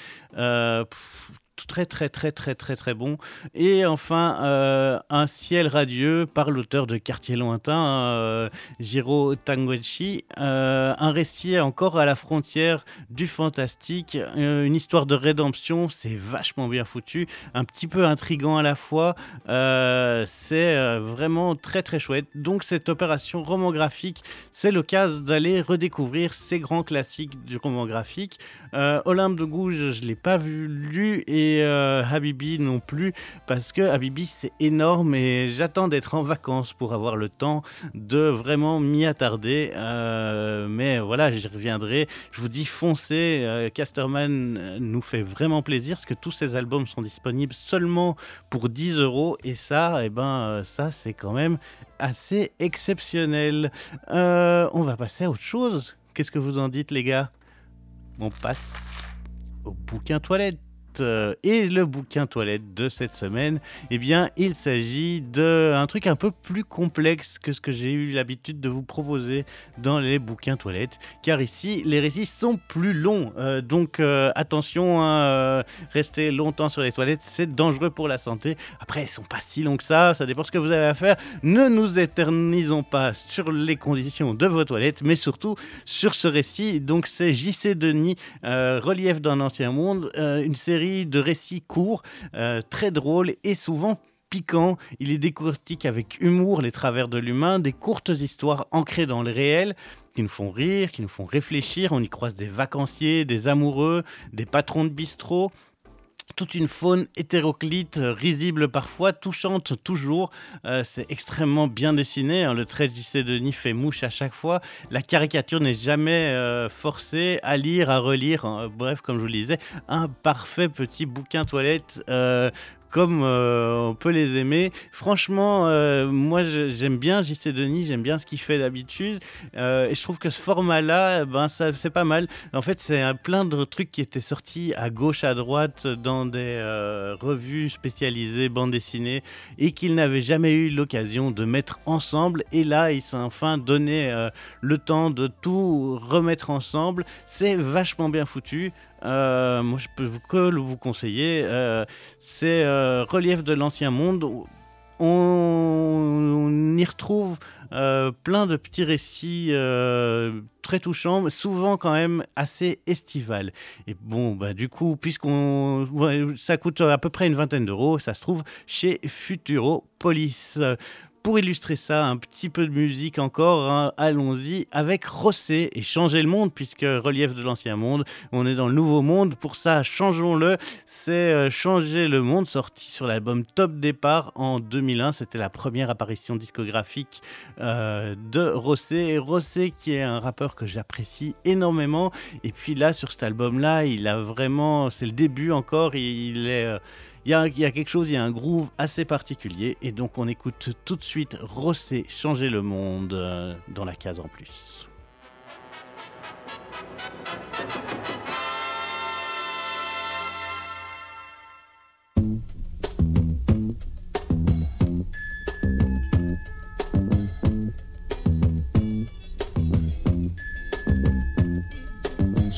très très très très très très bon. Et enfin, euh, Un ciel radieux par l'auteur de Quartier lointain, euh, Jiro Tanguchi. Euh, un récit encore à la frontière du fantastique, une histoire de rédemption, c'est vachement bien foutu, un petit peu intrigant à la fois. c'est vraiment très très chouette. Donc cette opération roman graphique, c'est l'occasion d'aller redécouvrir ces grands classiques du roman graphique. Olympe de Gouges, je l'ai pas vu lu et euh, Habibi non plus, parce que Habibi c'est énorme et j'attends d'être en vacances pour avoir le temps de vraiment m'y attarder. Euh, mais voilà, j'y reviendrai. Je vous dis foncez, euh, Casterman nous fait vraiment plaisir parce que tous ces albums sont disponibles seulement pour 10 euros et ça, et eh ben, ça c'est quand même assez exceptionnel. on va passer à autre chose. Qu'est-ce que vous en dites les gars? On passe au bouquin toilette. Euh, et le bouquin toilette de cette semaine, eh bien, il s'agit d'un truc un peu plus complexe que ce que j'ai eu l'habitude de vous proposer dans les bouquins toilettes, car ici, les récits sont plus longs. Euh, donc, euh, attention, hein, rester longtemps sur les toilettes, c'est dangereux pour la santé. Après, ils sont pas si longs que ça, ça dépend ce que vous avez à faire. Ne nous éternisons pas sur les conditions de vos toilettes, mais surtout sur ce récit. Donc, c'est JC Denis, Relief d'un ancien monde, une série de récits courts, euh, très drôles et souvent piquants. Il est décortique avec humour les travers de l'humain, des courtes histoires ancrées dans le réel qui nous font rire, qui nous font réfléchir. On y croise des vacanciers, des amoureux, des patrons de bistrot, toute une faune hétéroclite, risible parfois, touchante toujours. Euh, c'est extrêmement bien dessiné. Hein. Le trait de JC Denis fait mouche à chaque fois. La caricature n'est jamais euh, forcée à lire, à relire. Hein. Bref, comme je vous le disais, un parfait petit bouquin toilette euh, comme euh, on peut les aimer. Franchement, euh, moi j'aime bien JC Denis, j'aime bien ce qu'il fait d'habitude. Euh, et je trouve que ce format-là, ben, c'est pas mal. En fait, c'est plein de trucs qui étaient sortis à gauche, à droite, dans des revues spécialisées, bande dessinée, et qu'il n'avait jamais eu l'occasion de mettre ensemble. Et là, il s'est enfin donné le temps de tout remettre ensemble. C'est vachement bien foutu. Euh, moi, je peux vous conseiller. Euh, c'est euh, Relief de l'Ancien Monde. On, y retrouve plein de petits récits très touchants, souvent quand même assez estival. Et bon, bah, du coup, puisqu'on, ça coûte à peu près une vingtaine d'euros, ça se trouve chez Futuropolis. Pour illustrer ça, un petit peu de musique encore, hein. allons-y avec Rossé et changer le monde, puisque relief de l'ancien monde, on est dans le nouveau monde. Pour ça, changeons-le. C'est euh, Changer le monde, sorti sur l'album Top Départ en 2001. C'était la première apparition discographique euh, de Rossé. Et Rossé, qui est un rappeur que j'apprécie énormément. Et puis là, sur cet album-là, il a vraiment, c'est le début encore, il est. Euh, il y, a, quelque chose, il y a un groove assez particulier. Et donc on écoute tout de suite Rossé changer le monde euh, dans la case en plus.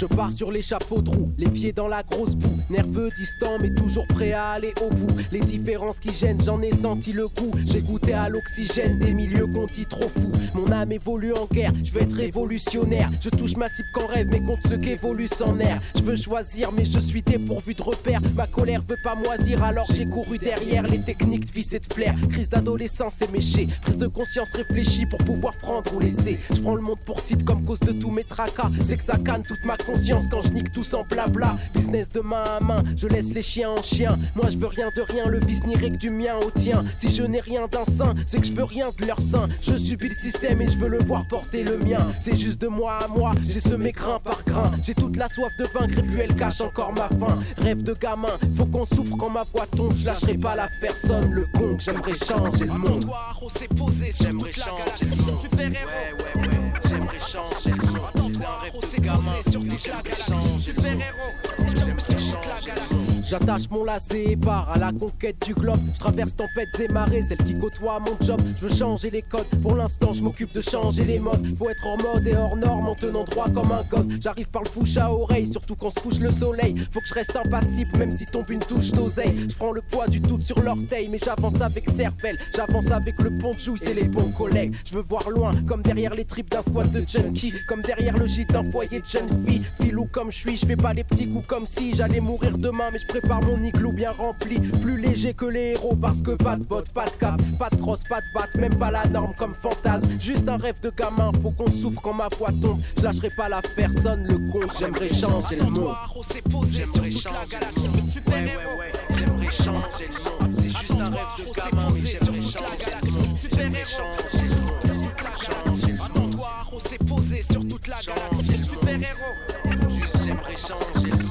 Je pars sur les chapeaux de roue, les pieds dans la grosse boue. Nerveux, distant, mais toujours prêt à aller au bout. Les différences qui gênent, j'en ai senti le coup. J'ai goûté à l'oxygène des milieux qu'on dit trop fous. Mon âme évolue en guerre, je veux être révolutionnaire. Je touche ma cible qu'en rêve, mais contre ce qu'évolue sans air. Je veux choisir, mais je suis dépourvu de repères. Ma colère veut pas moisir, alors j'ai couru derrière les techniques de vice et de flair. Crise d'adolescence éméchée, prise de conscience réfléchie pour pouvoir prendre ou laisser. Je prends le monde pour cible comme cause de tous mes tracas. C'est que ça canne toute ma conscience quand je nique tout sans blabla. Business de main à main, je laisse les chiens en chien. Moi je veux rien de rien, le vice n'irait que du mien au tien. Si je n'ai rien d'un sein, c'est que je veux rien de leur sein. Je subis le système et je veux le voir porter le mien. C'est juste de moi à moi, j'ai semé grain par grain. J'ai toute la soif de vaincre et elle cache encore ma faim. Rêve de gamin, faut qu'on souffre quand ma voix tombe. Je lâcherai pas la personne, le con, j'aimerais changer le monde. J'aimerais changer le monde. Ouais, ouais, ouais, j'aimerais changer le monde. Un rêve de gamin J'attache mon lacet et pars à la conquête du globe. Je traverse tempêtes et marées, celles qui côtoient mon job. Je veux changer les codes. Pour l'instant, je m'occupe de changer les modes. Faut être en mode et hors norme en tenant droit comme un code. J'arrive par le bouche à oreille, surtout quand se couche le soleil. Faut que je reste impassible, même si tombe une touche d'oseille. Je prends le poids du tout sur l'orteil, mais j'avance avec cervelle. J'avance avec le pont de jouy, c'est les bons collègues. Je veux voir loin, comme derrière les tripes d'un squat de junkie. Comme derrière le gîte d'un foyer de jeune fille. Filou comme je suis, je fais pas les petits coups comme si j'allais mourir demain, mais je prépare mon igloo bien rempli. Plus léger que les héros parce que pas de bottes, pas de cap, pas de crosse, pas de batte, même pas la norme comme fantasme. Juste un rêve de gamin, faut qu'on souffre quand ma voix tombe. Je lâcherai pas la personne, le con, j'aimerais changer le monde. J'aimerais changer le monde. J'aimerais changer le monde. C'est juste un rêve de gamin, mais j'aimerais changer le monde. J'aimerais changer le monde. Changer le monde. s'est posé sur toute la galaxie. Super-héros. Juste j'aimerais changer le monde.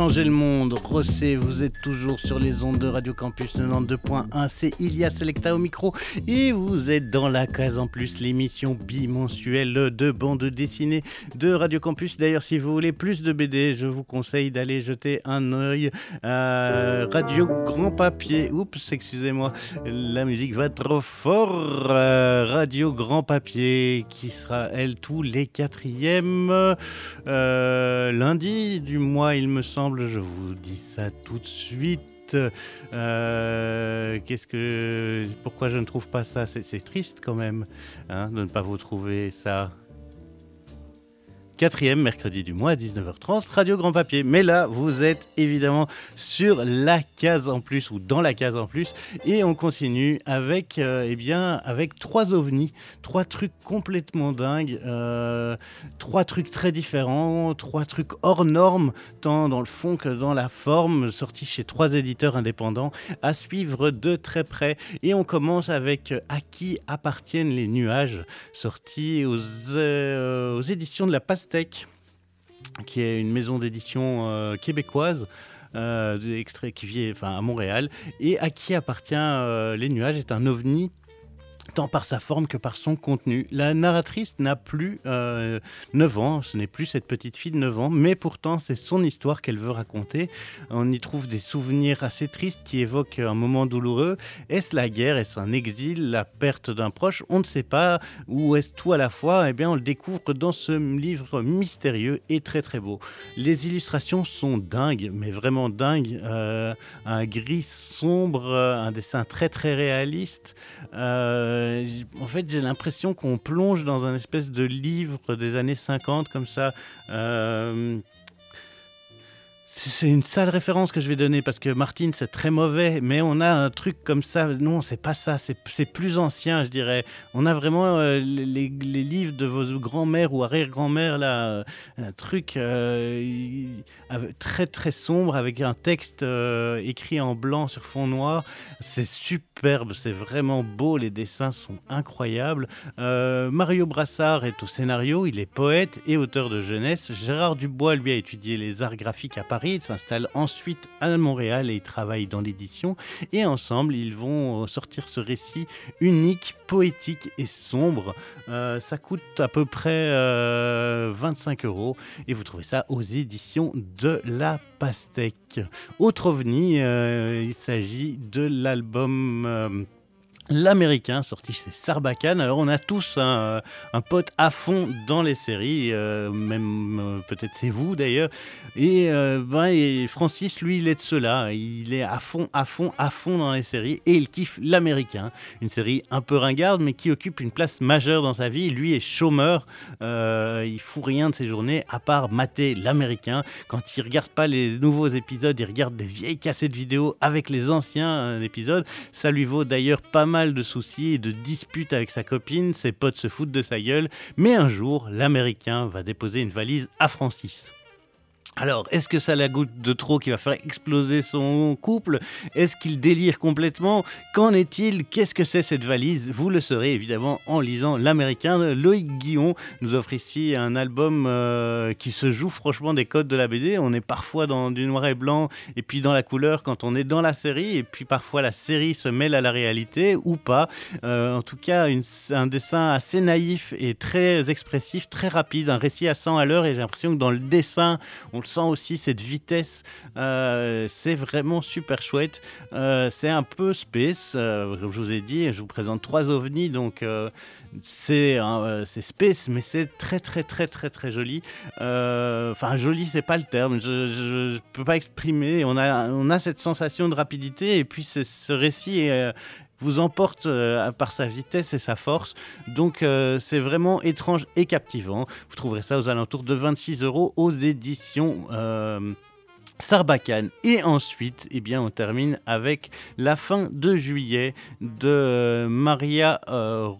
Changer le monde, Rossé, vous êtes toujours sur les ondes de Radio Campus 92.1, c'est Ilia Selecta au micro et vous êtes dans la case en plus, l'émission bimensuelle de bande dessinée de Radio Campus. D'ailleurs, si vous voulez plus de BD, je vous conseille d'aller jeter un œil à Radio Grand Papier. Oups, excusez-moi, la musique va trop fort. Euh, Radio Grand Papier qui sera, elle, tous les quatrièmes euh, lundi du mois, il me semble. Je vous dis ça tout de suite. Euh, pourquoi je ne trouve pas ça? C'est triste quand même hein, de ne pas vous trouver ça. Quatrième mercredi du mois à 19h30, Radio Grand Papier. Mais là, vous êtes évidemment sur la case en plus ou dans la case en plus. Et on continue avec, euh, eh bien, avec trois ovnis, trois trucs complètement dingues, euh, trois trucs très différents, trois trucs hors normes, tant dans le fond que dans la forme, sortis chez trois éditeurs indépendants, à suivre de très près. Et on commence avec À qui appartiennent les nuages, sorti aux, euh, aux éditions de la Qui est une maison d'édition euh, québécoise. Euh, extrait qui vit à Montréal et à qui appartient euh, Les Nuages est un ovni tant par sa forme que par son contenu. La narratrice n'a plus euh, 9 ans, ce n'est plus cette petite fille de 9 ans, mais pourtant c'est son histoire qu'elle veut raconter. On y trouve des souvenirs assez tristes qui évoquent un moment douloureux. Est-ce la guerre? Est-ce un exil? La perte d'un proche? On ne sait pas. Ou est-ce tout à la fois? Eh bien, on le découvre dans ce livre mystérieux et très très beau. Les illustrations sont dingues, mais vraiment dingues. Euh, un gris sombre, un dessin très très réaliste. Euh, en fait, j'ai l'impression qu'on plonge dans un espèce de livre des années 50 comme ça. Euh, c'est une sale référence que je vais donner parce que Martine, c'est très mauvais, mais on a un truc comme ça. Non, c'est pas ça, c'est plus ancien, je dirais. On a vraiment euh, les, les, livres de vos grands-mères ou arrière-grand-mères, là, euh, un truc euh, très très sombre avec un texte écrit en blanc sur fond noir. C'est superbe, c'est vraiment beau, les dessins sont incroyables. Mario Brassard est au scénario, il est poète et auteur de jeunesse. Gérard Dubois, lui, a étudié les arts graphiques à Paris. Il s'installe ensuite à Montréal et il travaille dans l'édition. Et ensemble, ils vont sortir ce récit unique, poétique et sombre. Euh, ça coûte à peu près euh, 25 euros et vous trouvez ça aux éditions de la Pastèque. Autre ovni, euh, il s'agit de l'album euh, L'américain, sorti chez Sarbacane. Alors, on a tous un, un, pote à fond dans les séries, euh, même euh, peut-être c'est vous d'ailleurs. Et, euh, ben, et, Francis, lui, il est de ceux-là. Il est à fond, à fond, à fond dans les séries et il kiffe l'américain. Une série un peu ringarde, mais qui occupe une place majeure dans sa vie. Lui est chômeur. Euh, il fout rien de ses journées à part mater l'américain. Quand il regarde pas les nouveaux épisodes, il regarde des vieilles cassettes vidéo avec les anciens épisodes. Ça lui vaut d'ailleurs pas mal de soucis et de disputes avec sa copine, ses potes se foutent de sa gueule, mais un jour, l'Américain va déposer une valise à Francis. Alors, est-ce que ça la goutte de trop qui va faire exploser son couple? Est-ce qu'il délire complètement? Qu'en est-il? Qu'est-ce que c'est cette valise? Vous le saurez évidemment en lisant l'américain. Loïc Guillon nous offre ici un album euh, qui se joue franchement des codes de la BD. On est parfois dans du noir et blanc et puis dans la couleur quand on est dans la série et puis parfois la série se mêle à la réalité ou pas. Euh, en tout cas, un dessin assez naïf et très expressif, très rapide, un récit à 100 à l'heure et j'ai l'impression que dans le dessin, on le sent aussi cette vitesse. Euh, c'est vraiment super chouette. Euh, c'est un peu space. euh, je vous ai dit, je vous présente trois ovnis, donc euh, c'est euh, c'est space, mais c'est très très très très très joli. Enfin, joli, c'est pas le terme. Je, je peux pas exprimer. On a on a cette sensation de rapidité et puis ce récit est, vous emporte euh, par sa vitesse et sa force. Donc euh, c'est vraiment étrange et captivant. Vous trouverez ça aux alentours de 26 euros aux éditions. euh, Sarbacane. Et ensuite, eh bien, on termine avec la fin de juillet de euh, Maria euh,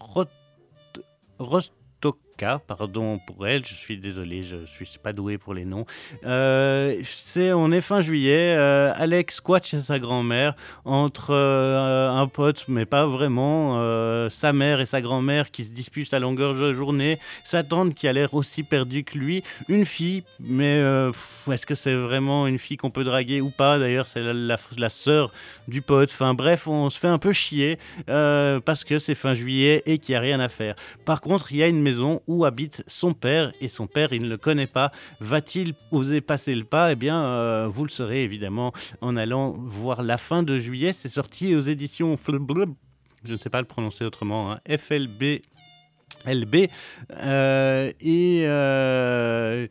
Pardon pour elle, je suis désolé, je suis pas doué pour les noms. Euh, c'est, on est fin juillet. euh, Alex squatte chez sa grand-mère entre euh, un pote, mais pas vraiment, sa mère et sa grand-mère qui se disputent à longueur de journée, sa tante qui a l'air aussi perdue que lui, une fille, mais est-ce que c'est vraiment une fille qu'on peut draguer ou pas? D'ailleurs, c'est la, la, sœur du pote. Enfin bref, on se fait un peu chier parce que c'est fin juillet et qu'il n'y a rien à faire. Par contre, il y a une maison habite son père et son père, il ne le connaît pas. Va-t-il oser passer le pas? Eh bien, euh, vous le saurez évidemment en allant voir la fin de juillet. C'est sorti aux éditions. Je ne sais pas le prononcer autrement. hein, FLB. LB. Euh, et euh,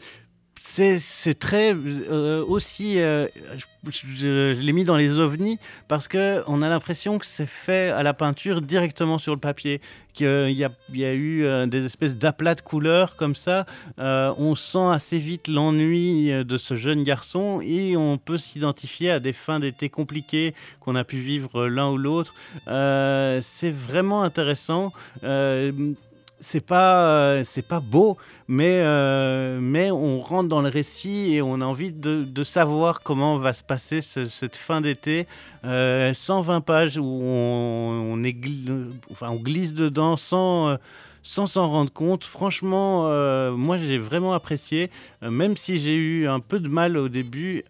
c'est très euh, aussi. euh, je, je- je l'ai mis dans les ovnis parce que on a l'impression que c'est fait à la peinture directement sur le papier. Qu'il y a, eu euh, des espèces d'aplats de couleurs comme ça. On sent assez vite l'ennui de ce jeune garçon et on peut s'identifier à des fins d'été compliquées qu'on a pu vivre l'un ou l'autre. C'est vraiment intéressant. C'est pas euh, c'est pas beau mais euh, mais on rentre dans le récit et on a envie de, de savoir comment va se passer ce- cette fin d'été Euh, 120 pages où on, on est enfin on glisse dedans sans euh, sans s'en rendre compte. Franchement, moi j'ai vraiment apprécié, même si j'ai eu un peu de mal au début.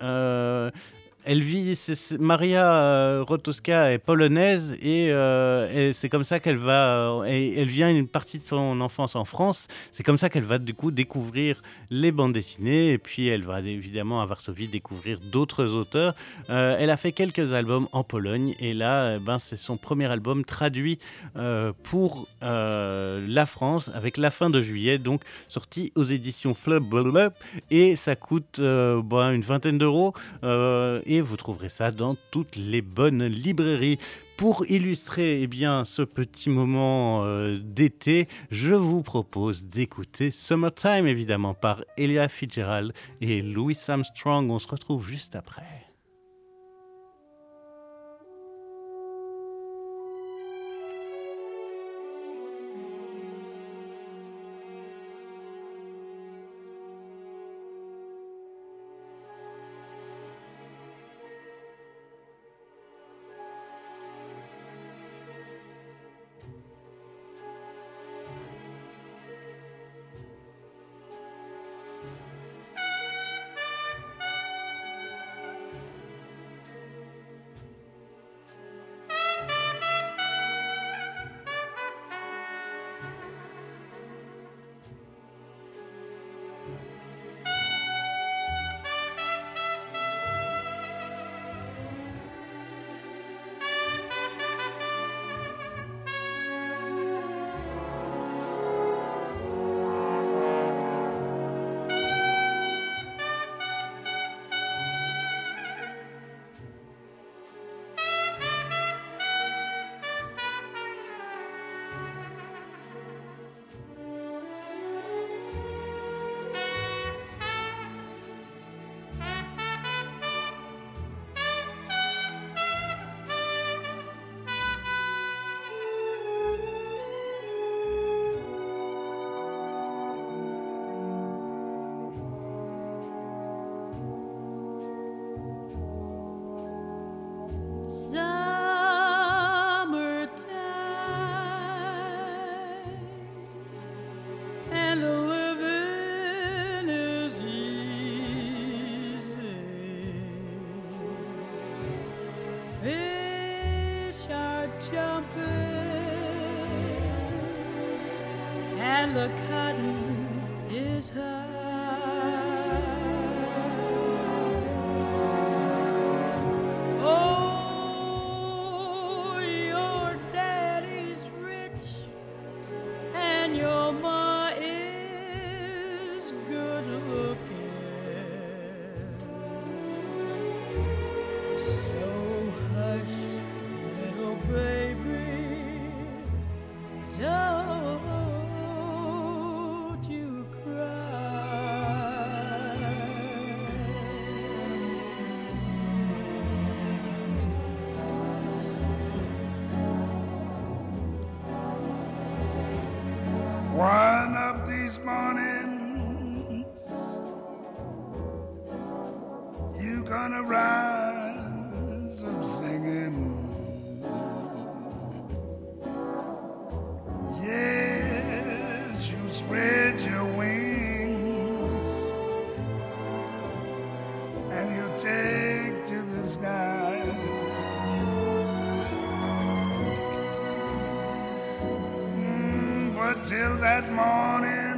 Elle vit, Maria euh, Rotoska est polonaise et, euh, et c'est comme ça qu'elle va. euh, elle vient une partie de son enfance en France. C'est comme ça qu'elle va du coup découvrir les bandes dessinées et puis elle va évidemment à Varsovie découvrir d'autres auteurs. Elle a fait quelques albums en Pologne et là, ben, c'est son premier album traduit pour la France avec la fin de juillet, donc sorti aux éditions Flub et ça coûte ben, une vingtaine d'euros et vous trouverez ça dans toutes les bonnes librairies. Pour illustrer eh bien, ce petit moment euh, d'été, je vous propose d'écouter Summertime, évidemment, par Ella Fitzgerald et Louis Armstrong. On se retrouve juste après. Spread your wings and you'll take to the sky. Mm, But till that morning,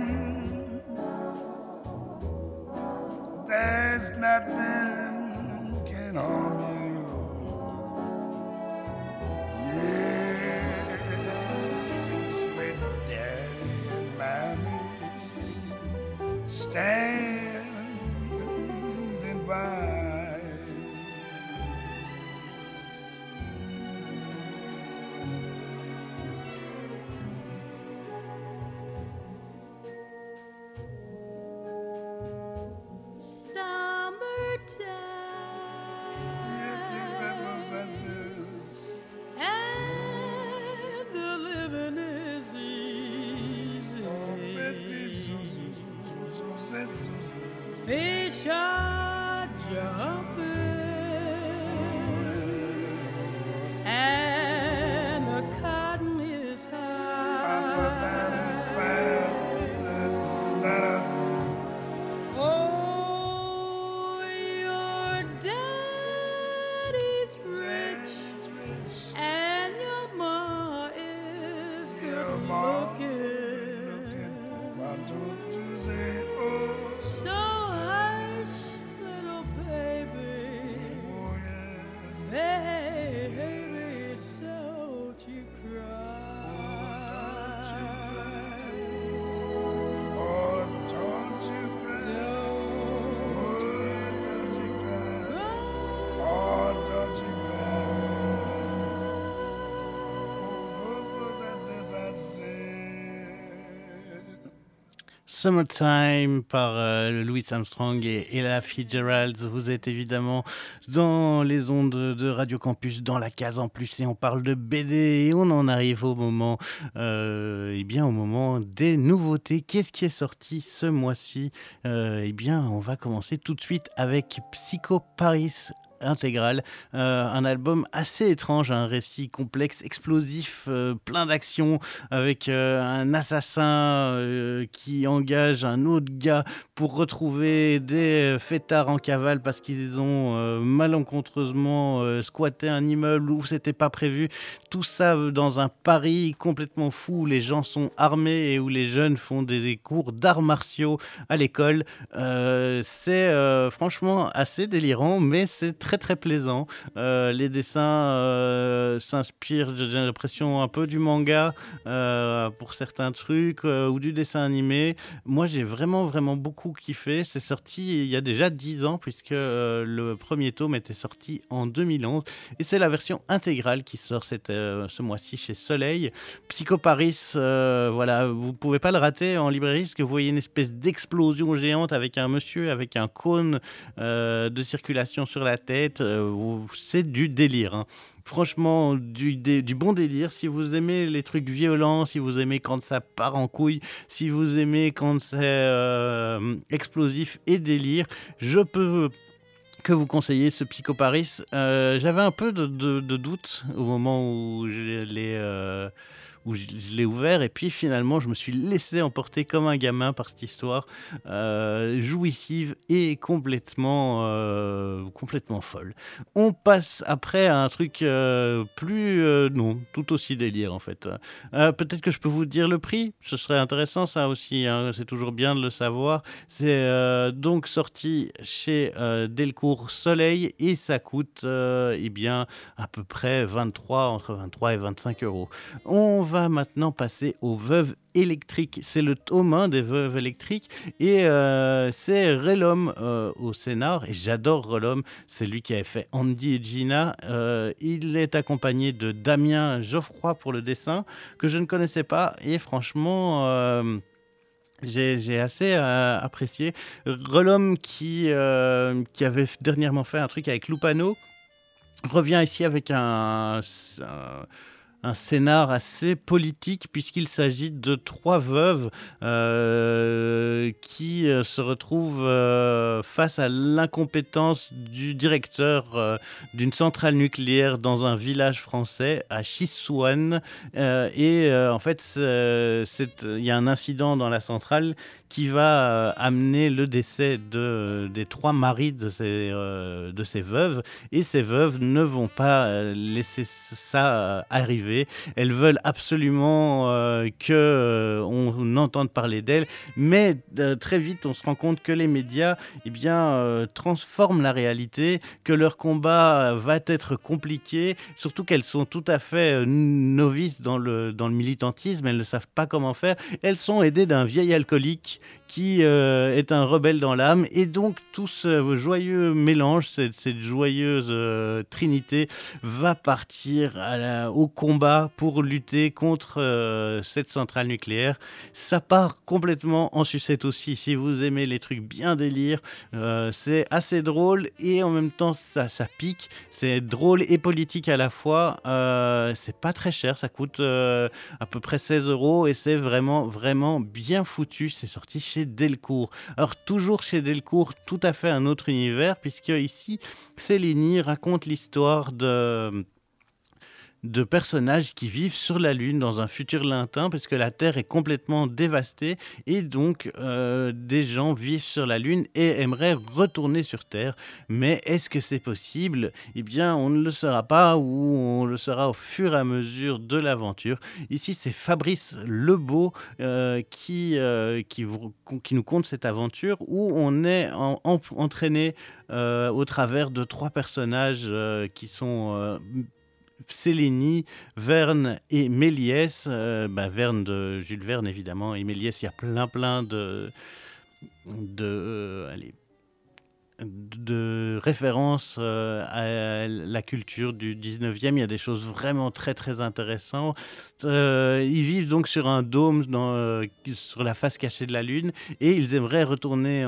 Summertime par euh, Louis Armstrong et Ella Fitzgerald. Vous êtes évidemment dans les ondes de Radio Campus, dans la case en plus, et on parle de BD. Et on en arrive au moment, euh, eh bien, au moment des nouveautés. Qu'est-ce qui est sorti ce mois-ci? Euh, Eh bien, on va commencer tout de suite avec Psycho Paris intégrale, Euh, un album assez étrange, un récit complexe, explosif, euh, plein d'action, avec euh, un assassin qui engage un autre gars pour retrouver des fêtards en cavale parce qu'ils ont malencontreusement squatté un immeuble où c'était pas prévu. Tout ça dans un Paris complètement fou où les gens sont armés et où les jeunes font des cours d'arts martiaux à l'école. C'est franchement assez délirant, mais c'est très très plaisant. Euh, les dessins euh, s'inspirent, j'ai l'impression, un peu du manga euh, pour certains trucs ou du dessin animé. Moi, j'ai vraiment vraiment beaucoup kiffé. C'est sorti il y a déjà 10 ans puisque le premier tome était sorti en 2011 et c'est la version intégrale qui sort cette, ce mois-ci chez Soleil. Psycho Paris, voilà, vous pouvez pas le rater en librairie parce que vous voyez une espèce d'explosion géante avec un monsieur avec un cône de circulation sur la tête. Euh, c'est du délire. hein. Franchement, du, bon délire. Si vous aimez les trucs violents, si vous aimez quand ça part en couille, si vous aimez quand c'est euh, explosif et délire, je peux que vous conseiller ce Psycho Paris. Euh, J'avais un peu de, doute au moment où je l'ai où je, l'ai ouvert et puis finalement je me suis laissé emporter comme un gamin par cette histoire euh, jouissive et complètement euh, complètement folle. On passe après à un truc euh, plus non tout aussi délire en fait. Peut-être que je peux vous dire le prix. Ce serait intéressant ça aussi. hein. C'est toujours bien de le savoir. C'est donc sorti chez Delcourt Soleil et ça coûte eh bien à peu près 23 entre 23 et 25 euros. On va maintenant passer aux veuves électriques. C'est le tome 1 des veuves électriques et euh, c'est Relom euh, au scénar. Et j'adore Relom, c'est lui qui avait fait Andy et Gina. Euh, il est accompagné de Damien Geoffroy pour le dessin, que je ne connaissais pas. Et franchement. j'ai assez apprécié. Relom qui, qui avait dernièrement fait un truc avec Lupano revient ici avec un, un scénar assez politique puisqu'il s'agit de trois veuves euh, qui euh, se retrouvent euh, face à l'incompétence du directeur d'une centrale nucléaire dans un village français à Chisouane. Et en fait, il y a un incident dans la centrale qui va amener le décès de, des trois maris de ces, de ces veuves. Et ces veuves ne vont pas laisser ça euh, Elles veulent absolument euh, que euh, on entende parler d'elles. Mais euh, très vite, on se rend compte que les médias eh bien, euh, transforment la réalité, que leur combat va être compliqué, surtout qu'elles sont tout à fait novices dans le, dans le militantisme, elles ne savent pas comment faire. Elles sont aidées d'un vieil alcoolique qui euh, est un rebelle dans l'âme. Et donc tout ce joyeux mélange, cette, joyeuse euh, trinité, va partir au combat pour lutter contre euh, cette centrale nucléaire. Ça part complètement en sucette aussi. Si vous aimez les trucs bien délire, c'est assez drôle et en même temps ça, ça pique. C'est drôle et politique à la fois. C'est pas très cher, ça coûte à peu près 16 euros et c'est vraiment, vraiment bien foutu. C'est sorti chez Delcourt. Alors, toujours chez Delcourt, tout à fait un autre univers, puisque ici, Céline raconte l'histoire de de personnages qui vivent sur la Lune dans un futur lointain parce que la Terre est complètement dévastée et donc euh, des gens vivent sur la Lune et aimeraient retourner sur Terre. Mais est-ce que c'est possible? Eh bien, on ne le saura pas ou on le saura au fur et à mesure de l'aventure. Ici, c'est Fabrice Lebeau euh, qui, euh, qui, nous conte cette aventure où on est en- en- entraîné au travers de trois personnages qui sont Sélénie, Verne et Méliès. Euh, bah, Verne de Jules Verne, évidemment, et Méliès, il y a plein, plein de, de, euh, euh, à la culture du 19e. Il y a des choses vraiment très, très intéressantes. Euh, ils vivent donc sur un dôme euh, sur la face cachée de la Lune et ils aimeraient retourner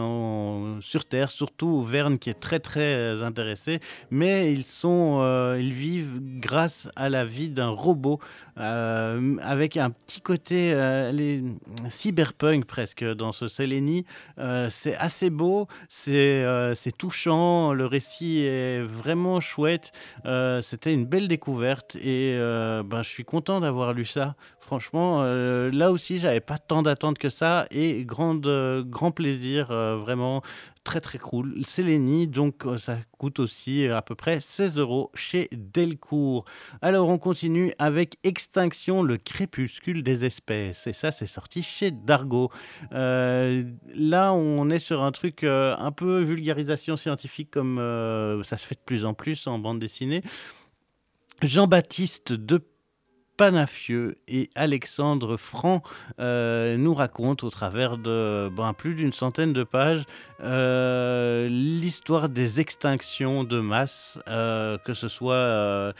sur Terre, surtout Verne qui est très, très intéressé. Mais ils, sont, euh, ils vivent grâce à la vie d'un robot euh, avec un petit côté euh, cyberpunk presque dans ce. Euh, c'est assez beau, c'est euh, touchant, le récit est vraiment chouette. Euh, C'était une belle découverte et euh, ben, je suis content d'avoir lu ça. Franchement, euh, là aussi, j'avais pas tant d'attentes que ça et grande, euh, grand plaisir, euh, vraiment très très cool. Sélénie, donc ça coûte aussi à peu près 16 euros chez Delcourt. Alors on continue avec Extinction, le crépuscule des espèces. Et ça, c'est sorti chez Dargo. Là, on est sur un truc un peu vulgarisation scientifique, comme ça se fait de plus en plus en bande dessinée. Jean-Baptiste de Panafieux et Alexandre Franc euh, nous racontent au travers de ben, plus d'une centaine de pages euh, l'histoire des extinctions de masse, euh, que ce soit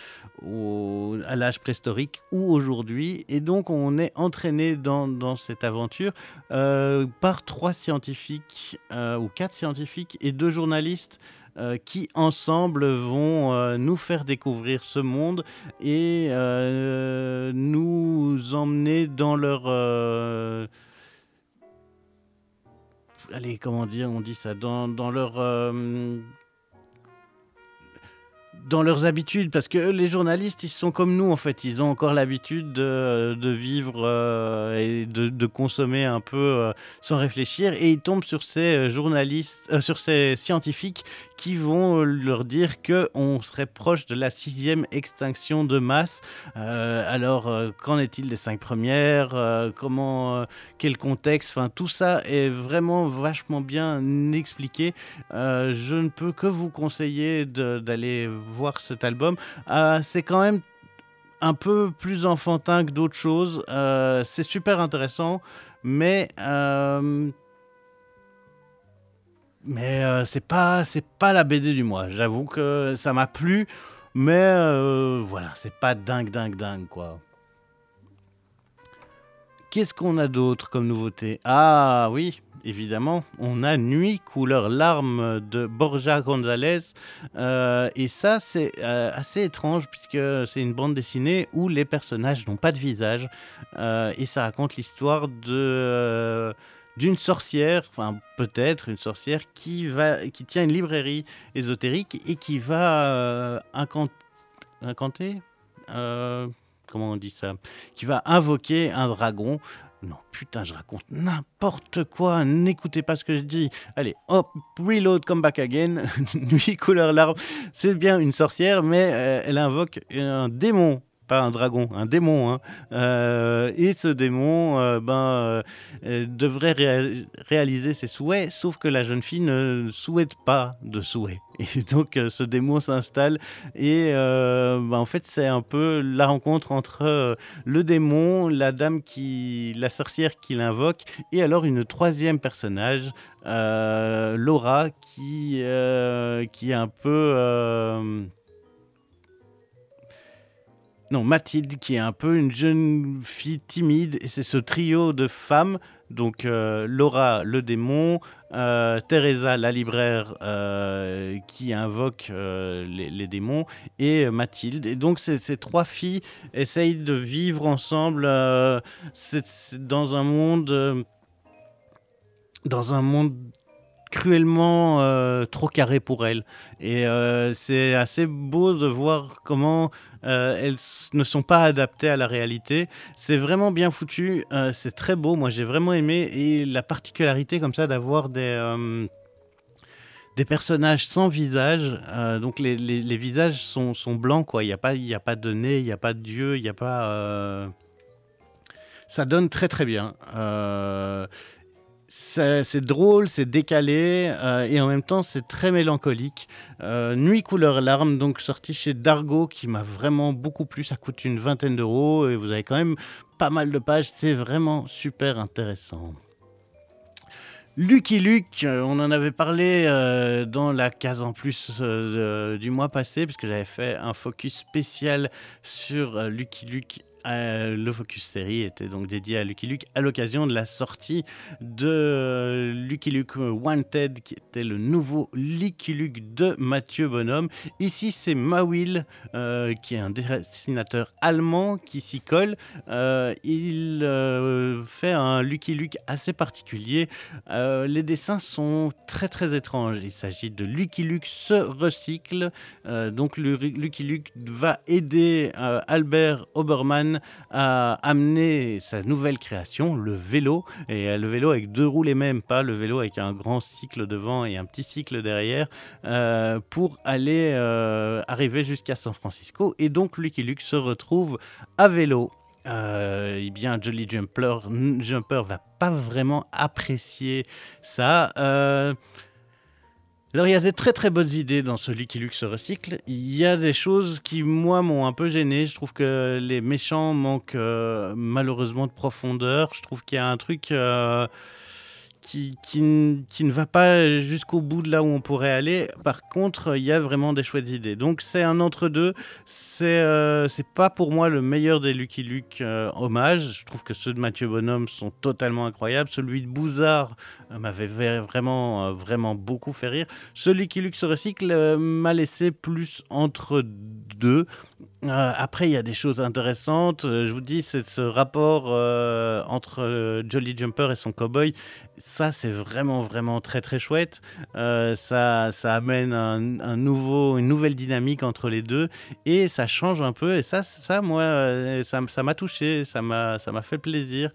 à l'âge préhistorique ou aujourd'hui. Et donc on est entraîné dans, cette aventure par trois scientifiques ou quatre scientifiques et deux journalistes euh, qui ensemble vont euh, nous faire découvrir ce monde et euh, nous emmener dans leur... allez, comment dire, on dit ça, dans, dans leur... dans leurs habitudes, parce que les journalistes, ils sont comme nous en fait, ils ont encore l'habitude de, vivre et de, consommer un peu sans réfléchir, et ils tombent sur ces journalistes, sur ces scientifiques qui vont euh, leur dire que on serait proche de la sixième extinction de masse. Euh, alors, euh, qu'en est-il des cinq premières? Comment, quel contexte? Enfin, tout ça est vraiment vachement bien expliqué. Je ne peux que vous conseiller d'aller voir cet album. C'est quand même un peu plus enfantin que d'autres choses. C'est super intéressant, mais mais euh, c'est pas c'est pas la BD du mois. J'avoue que ça m'a plu, mais euh, voilà, c'est pas dingue dingue dingue quoi. Qu'est-ce qu'on a d'autre comme nouveauté? Ah oui, évidemment, on a Nuit couleur larme de Borja González. Euh, et ça, c'est assez étrange puisque c'est une bande dessinée où les personnages n'ont pas de visage. Et ça raconte l'histoire de d'une sorcière, enfin peut-être une sorcière qui va qui tient une librairie ésotérique et qui va euh, incant- incanter euh, comment on dit ça qui va invoquer un dragon non, putain, je raconte n'importe quoi. N'écoutez pas ce que je dis. Allez, hop, reload, come back again. Nuit, couleur, larme. C'est bien une sorcière, mais euh, elle invoque un démon. Pas un dragon, un démon. hein. Euh, et ce démon euh, ben, euh, devrait réa- réaliser ses souhaits, sauf que la jeune fille ne souhaite pas de souhaits. Et donc ce démon s'installe et ben, en fait c'est un peu la rencontre entre le démon, la dame qui, la sorcière qui l'invoque, et alors une troisième personnage, Laura, qui, qui est un peu. Mathilde, qui est un peu une jeune fille timide, et c'est ce trio de femmes, donc euh, Laura, le démon, euh, Teresa, la libraire, euh, qui invoque les, démons, et Mathilde. Et donc ces, trois filles essayent de vivre ensemble dans un monde... dans un monde cruellement euh, trop carré pour elles. Et euh, c'est assez beau de voir comment euh, elles ne sont pas adaptées à la réalité. C'est vraiment bien foutu, c'est très beau, moi j'ai vraiment aimé. Et la particularité comme ça d'avoir des... des personnages sans visage, donc les, les- visages sont, sont blancs, quoi. Il n'y a, pas- y a pas de nez, il n'y a pas d'yeux, il n'y a pas. Ça donne très très bien. C'est drôle, c'est décalé euh, et en même temps c'est très mélancolique. Euh, Nuit couleur larme, donc sorti chez Dargo, qui m'a vraiment beaucoup plu. Ça coûte une vingtaine d'euros et vous avez quand même pas mal de pages. C'est vraiment super intéressant. Lucky Luke, euh, on en avait parlé dans la case en plus du mois passé, puisque j'avais fait un focus spécial sur Lucky Luke. Euh, le focus série était donc dédié à Lucky Luke à l'occasion de la sortie de euh, Lucky Luke Wanted, qui était le nouveau Lucky Luke de Mathieu Bonhomme. Ici, c'est Mawil, euh, qui est un dessinateur allemand qui s'y colle. Il fait un Lucky Luke assez particulier. Les dessins sont très très étranges. Il s'agit de Lucky Luke se recycle. Donc Lucky Luke va aider Albert Obermann à amener sa nouvelle création, le vélo. Et euh, le vélo avec deux roues les mêmes, pas le vélo avec un grand cycle devant et un petit cycle derrière, euh, pour aller euh, arriver jusqu'à San Francisco. Et donc Lucky Luke se retrouve à vélo eh bien, Jolly Jumper, Jumper va pas vraiment apprécier ça. Alors, il y a des très très bonnes idées dans ce Lucky Luke recycle. Il y a des choses qui, moi, m'ont un peu gêné. Je trouve que les méchants manquent euh, malheureusement de profondeur. Je trouve qu'il y a un truc euh, qui, qui, qui ne va pas jusqu'au bout de là où on pourrait aller. Par contre, il y a vraiment des chouettes idées. Donc, c'est un entre-deux. C'est euh, pas pour moi le meilleur des Lucky Luke euh, hommages. Je trouve que ceux de Mathieu Bonhomme sont totalement incroyables. Celui de Bouzard euh, m'avait vraiment, euh, vraiment beaucoup fait rire. Ce Lucky Luke se recycle m'a laissé plus entre deux. Euh, après, il y a des choses intéressantes. Euh, je vous dis, ce rapport euh, entre Jolly Jumper et son cowboy. Ça, c'est vraiment, vraiment très, très chouette. Ça, ça amène une nouvelle dynamique entre les deux et ça change un peu. Et ça, ça moi, ça m'a touché, ça m'a ça m'a fait plaisir.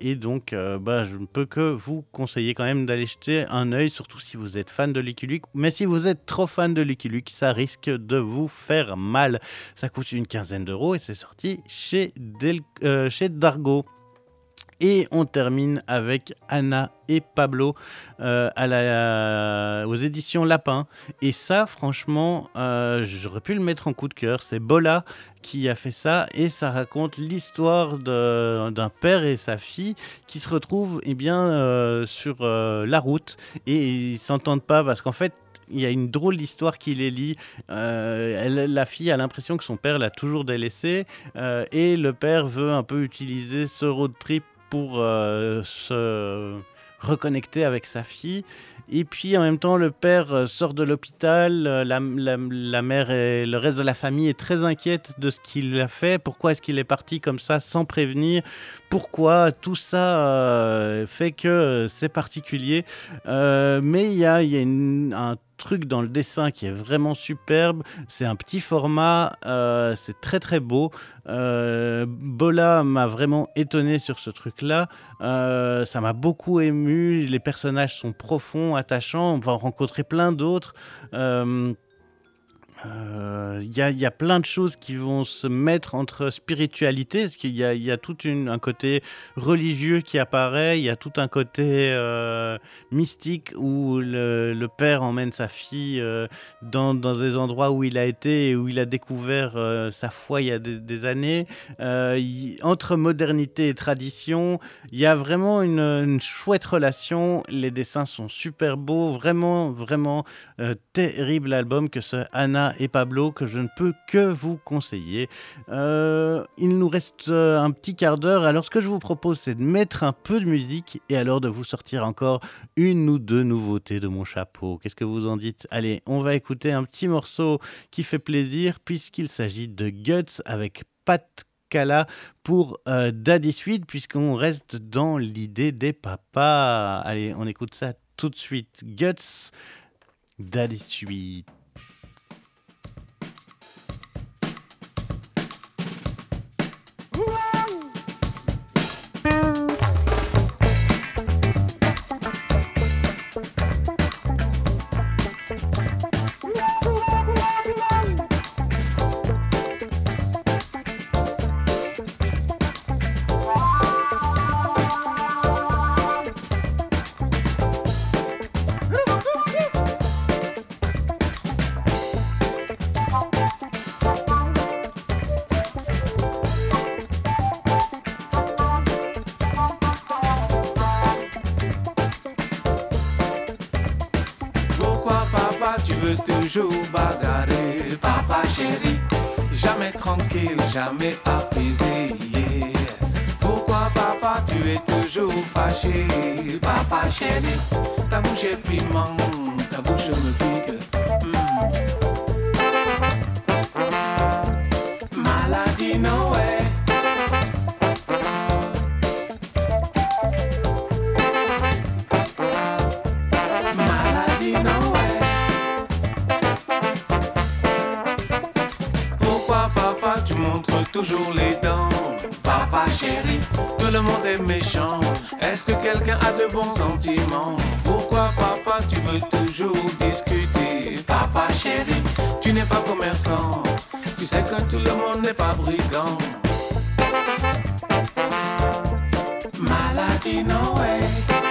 Et donc, bah, je ne peux que vous conseiller quand même d'aller jeter un œil, surtout si vous êtes fan de Lucky Luke. Mais si vous êtes trop fan de Lucky Luke, ça risque de vous faire mal. Ça coûte une quinzaine d'euros et c'est sorti chez, euh, Dargo. Et on termine avec Anna et Pablo euh, la, aux éditions Lapin. Et ça, franchement, euh, j'aurais pu le mettre en coup de cœur. C'est Bola qui a fait ça et ça raconte l'histoire d'un père et sa fille qui se retrouvent eh bien, euh, sur euh, la route et ils s'entendent pas parce qu'en fait, il y a une drôle d'histoire qui les lie. Euh, la fille a l'impression que son père l'a toujours délaissée euh, et le père veut un peu utiliser ce road trip euh, se reconnecter avec sa fille. Et puis en même temps, le père euh, sort de l'hôpital, euh, la, la- mère et le reste de la famille est très inquiète de ce qu'il a fait. Pourquoi est-ce qu'il est parti comme ça sans prévenir? Pourquoi Tout ça fait que c'est particulier? Mais il y a, y a un truc dans le dessin qui est vraiment superbe. C'est un petit format, euh, c'est très très beau. Euh, Bola m'a vraiment étonné sur ce truc-là. Euh, ça m'a beaucoup ému. Les personnages sont profonds, attachants. On va en rencontrer plein d'autres. Euh, euh, Il y, a, il plein de choses qui vont se mettre entre spiritualité, parce qu'il y a, il tout un côté religieux qui apparaît, il y a tout un côté euh, mystique où le, père emmène sa fille euh, dans, des endroits où il a été et où il a découvert sa foi il y a des, années. Il- entre modernité et tradition, il y a vraiment une, chouette relation. Les dessins sont super beaux, vraiment, vraiment terrible album que ce Anna et Pablo que je ne peux que vous conseiller. Euh, il nous reste euh, un petit quart d'heure, alors ce que je vous propose c'est de mettre un peu de musique et alors de vous sortir encore une ou deux nouveautés de mon chapeau. Qu'est-ce que vous en dites? Allez, on va écouter un petit morceau qui fait plaisir puisqu'il s'agit de Guts avec Pat Kala pour euh, Daddy Sweet puisqu'on reste dans l'idée des papas. Allez, on écoute ça tout de suite. Guts, Daddy Sweet. Tu veux toujours bagarrer Papa chéri, jamais tranquille, jamais apaisé. Pourquoi papa tu es toujours fâché Papa chéri, ta bouche est piment, ta bouche me pique Hmm. Maladie Noé toujours les dents. Papa chéri, tout le monde est méchant. Est-ce que quelqu'un a de bons sentiments? Pourquoi papa tu veux toujours discuter? Papa chéri, tu n'es pas commerçant. Tu sais que tout le monde n'est pas brigand. Maladie Maladie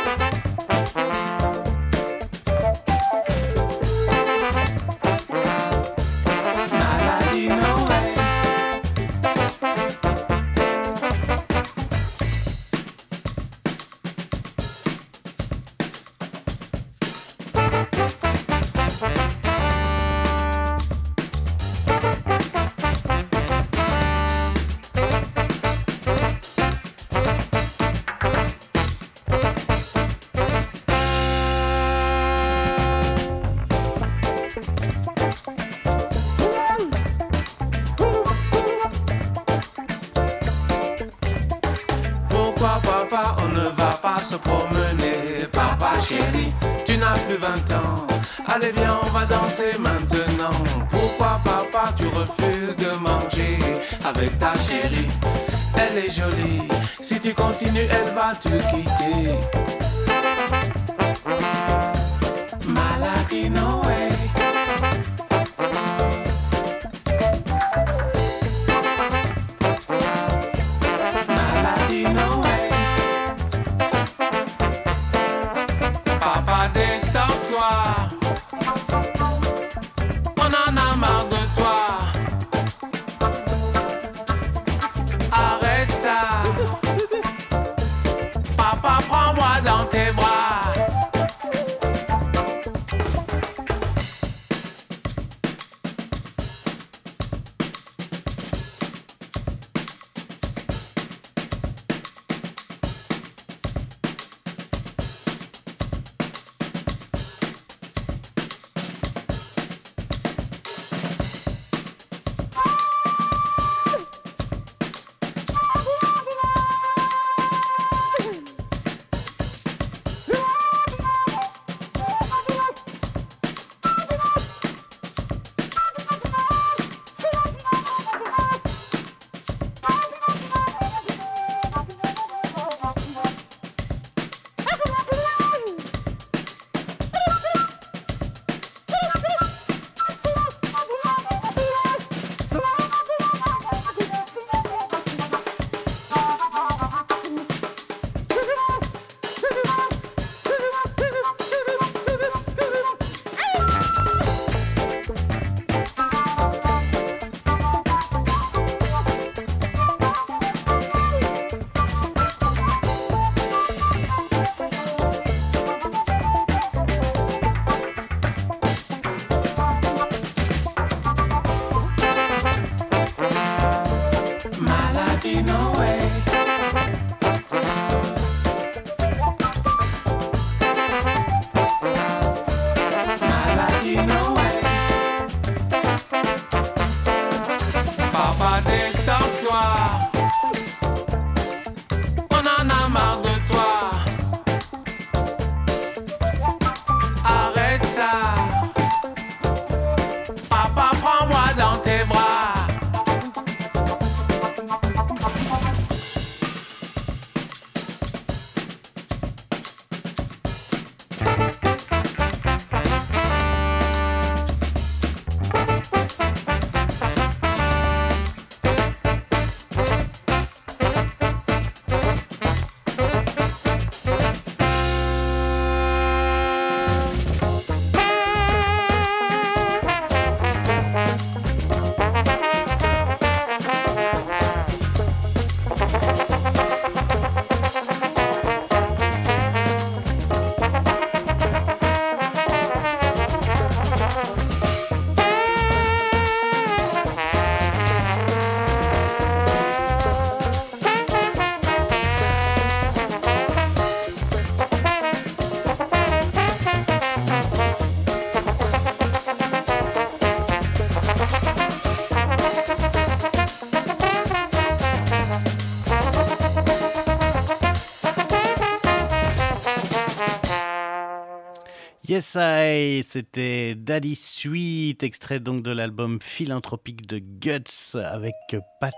C'était Daddy Sweet, extrait donc de l'album philanthropique de Guts avec Pat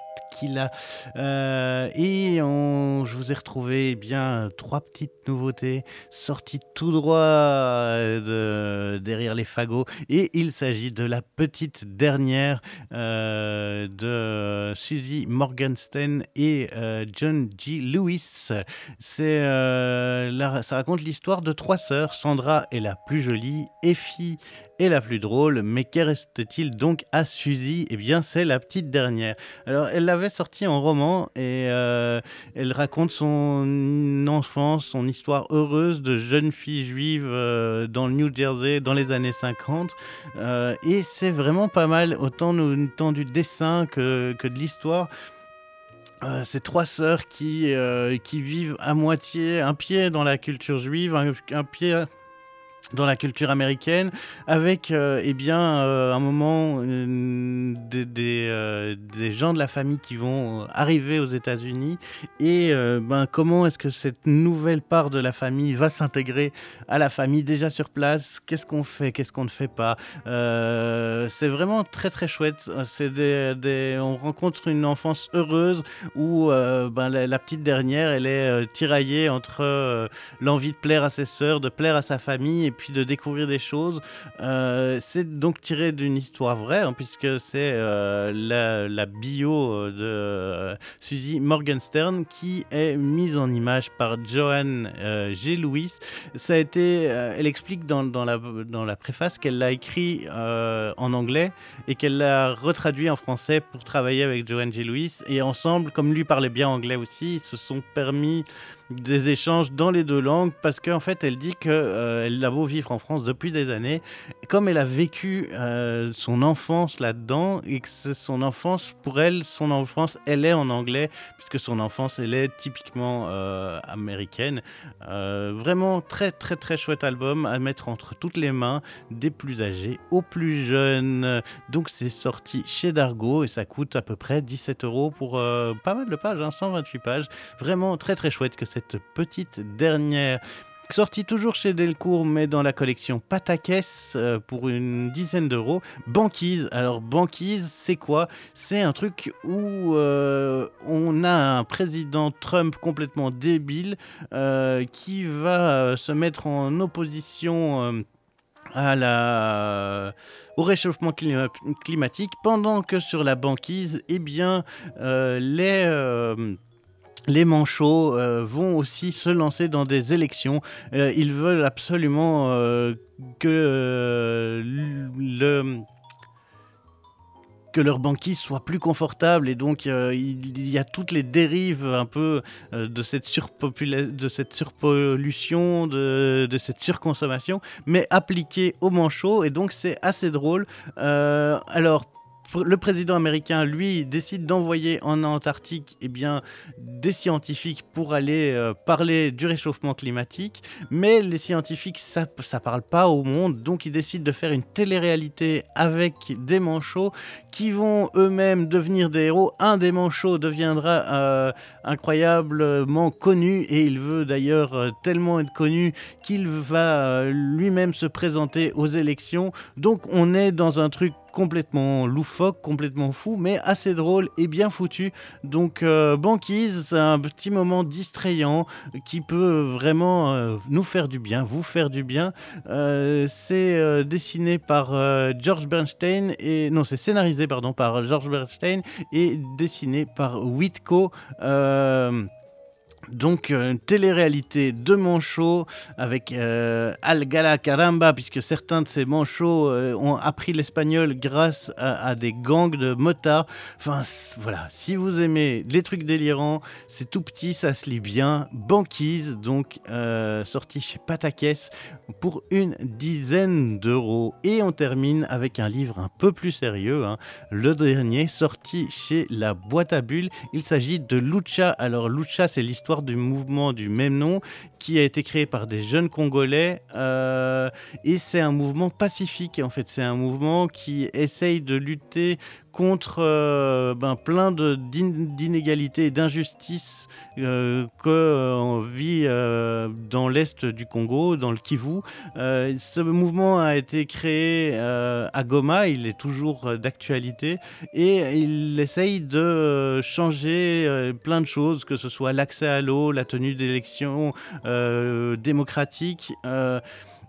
Euh, et on- je vous ai retrouvé eh bien trois petites nouveautés sorties tout droit euh, de derrière les fagots. Et il s'agit de la petite dernière euh, de Suzy Morgenstern et John G. Lewis. C'est ça raconte l'histoire de trois sœurs. Sandra est la plus jolie, Effie est la plus drôle, mais qu'est reste-t-il donc à Suzy? Eh bien, c'est la petite dernière. Alors, elle l'avait sortie en roman et euh, elle raconte son enfance, son histoire heureuse de jeune fille juive euh, dans le New Jersey dans les années 50. Euh, et c'est vraiment pas mal, autant, nous- tant du dessin que, que de l'histoire. Ces trois sœurs qui, vivent à moitié, un pied dans la culture juive, un pied dans la culture américaine, avec euh, eh bien, euh, un moment euh, des, euh, des gens de la famille qui vont arriver aux États-Unis. Et ben, comment est-ce que cette nouvelle part de la famille va s'intégrer à la famille déjà sur place? Qu'est-ce qu'on fait? Qu'est-ce qu'on ne fait pas? C'est vraiment très très chouette. C'est des, on rencontre une enfance heureuse où ben, la, petite dernière, elle est tiraillée entre l'envie de plaire à ses sœurs, de plaire à sa famille, puis de découvrir des choses. Euh, c'est donc tiré d'une histoire vraie, hein, puisque c'est euh, la, bio de euh, Suzy Morgenstern qui est mise en image par Joanne G. Lewis. Ça a été, elle explique dans, la, préface qu'elle l'a écrit en anglais et qu'elle l'a retraduit en français pour travailler avec Joanne G. Lewis. Et ensemble, comme lui parlait bien anglais aussi, ils se sont permis des échanges dans les deux langues parce qu'en fait elle dit que euh, a beau vivre en France depuis des années. Comme elle a vécu euh, son enfance là-dedans et que c'est son enfance pour elle son enfance elle est en anglais puisque son enfance elle est typiquement euh, américaine. Euh, vraiment très très très chouette album à mettre entre toutes les mains des plus âgés aux plus jeunes. Donc c'est sorti chez Dargo et ça coûte à peu près 17 euros pour pas mal de pages hein, 128 pages. Vraiment très très chouette que cette petite dernière. Sortie toujours chez Delcourt mais dans la collection Patakès euh, pour une dizaine d'euros. Banquise. Alors Banquise c'est quoi? C'est un truc où euh, on a un président Trump complètement débile euh, qui va se mettre en opposition à la, au réchauffement clima- climatique, pendant que sur la banquise, eh bien, les, les manchots euh, vont aussi se lancer dans des élections. Euh, ils veulent absolument euh, que le que leur banquise soit plus confortable et donc il, y a toutes les dérives un peu de, cette de cette surpollution, de, cette surconsommation, mais appliquée aux manchots et donc c'est assez drôle. Alors le président américain, lui, décide d'envoyer en Antarctique eh bien, des scientifiques pour aller euh, parler du réchauffement climatique, mais les scientifiques, ça ne parle pas au monde, donc ils décident de faire une télé-réalité avec des manchots qui vont eux-mêmes devenir des héros. Un des manchots deviendra euh, incroyablement connu et il veut d'ailleurs euh, tellement être connu qu'il va lui-même se présenter aux élections. Donc on est dans un truc complètement loufoque, complètement fou, mais assez drôle et bien foutu. Donc euh, Banquise, c'est un petit moment distrayant qui peut vraiment euh, nous faire du bien, vous faire du bien. Euh, c'est dessiné par George Bernstein et non, c'est scénarisé pardon par George Bernstein et dessiné par Whitco. Donc euh, une télé-réalité de manchots avec euh, Algala Caramba, puisque certains de ces manchots euh, ont appris l'espagnol grâce à, des gangs de motards. Enfin voilà, si vous aimez les trucs délirants, c'est tout petit, ça se lit bien. Banquise, donc euh, sorti chez Patakès pour une dizaine d'euros. Et on termine avec un livre un peu plus sérieux, hein, le dernier sorti chez La Boîte à Bulles. Il s'agit de Lucha. Alors Lucha, c'est l'histoire du mouvement du même nom qui a été créé par des jeunes Congolais euh, et c'est un mouvement pacifique. En fait, c'est un mouvement qui essaye de lutter contre euh, ben, plein d'inégalités et d'injustices euh, qu'on vit euh, dans l'est du Congo, dans le Kivu. Euh, ce mouvement a été créé euh, à Goma, il est toujours euh, d'actualité et il essaye de euh, changer euh, plein de choses, que ce soit l'accès à l'eau, la tenue d'élections euh, démocratiques.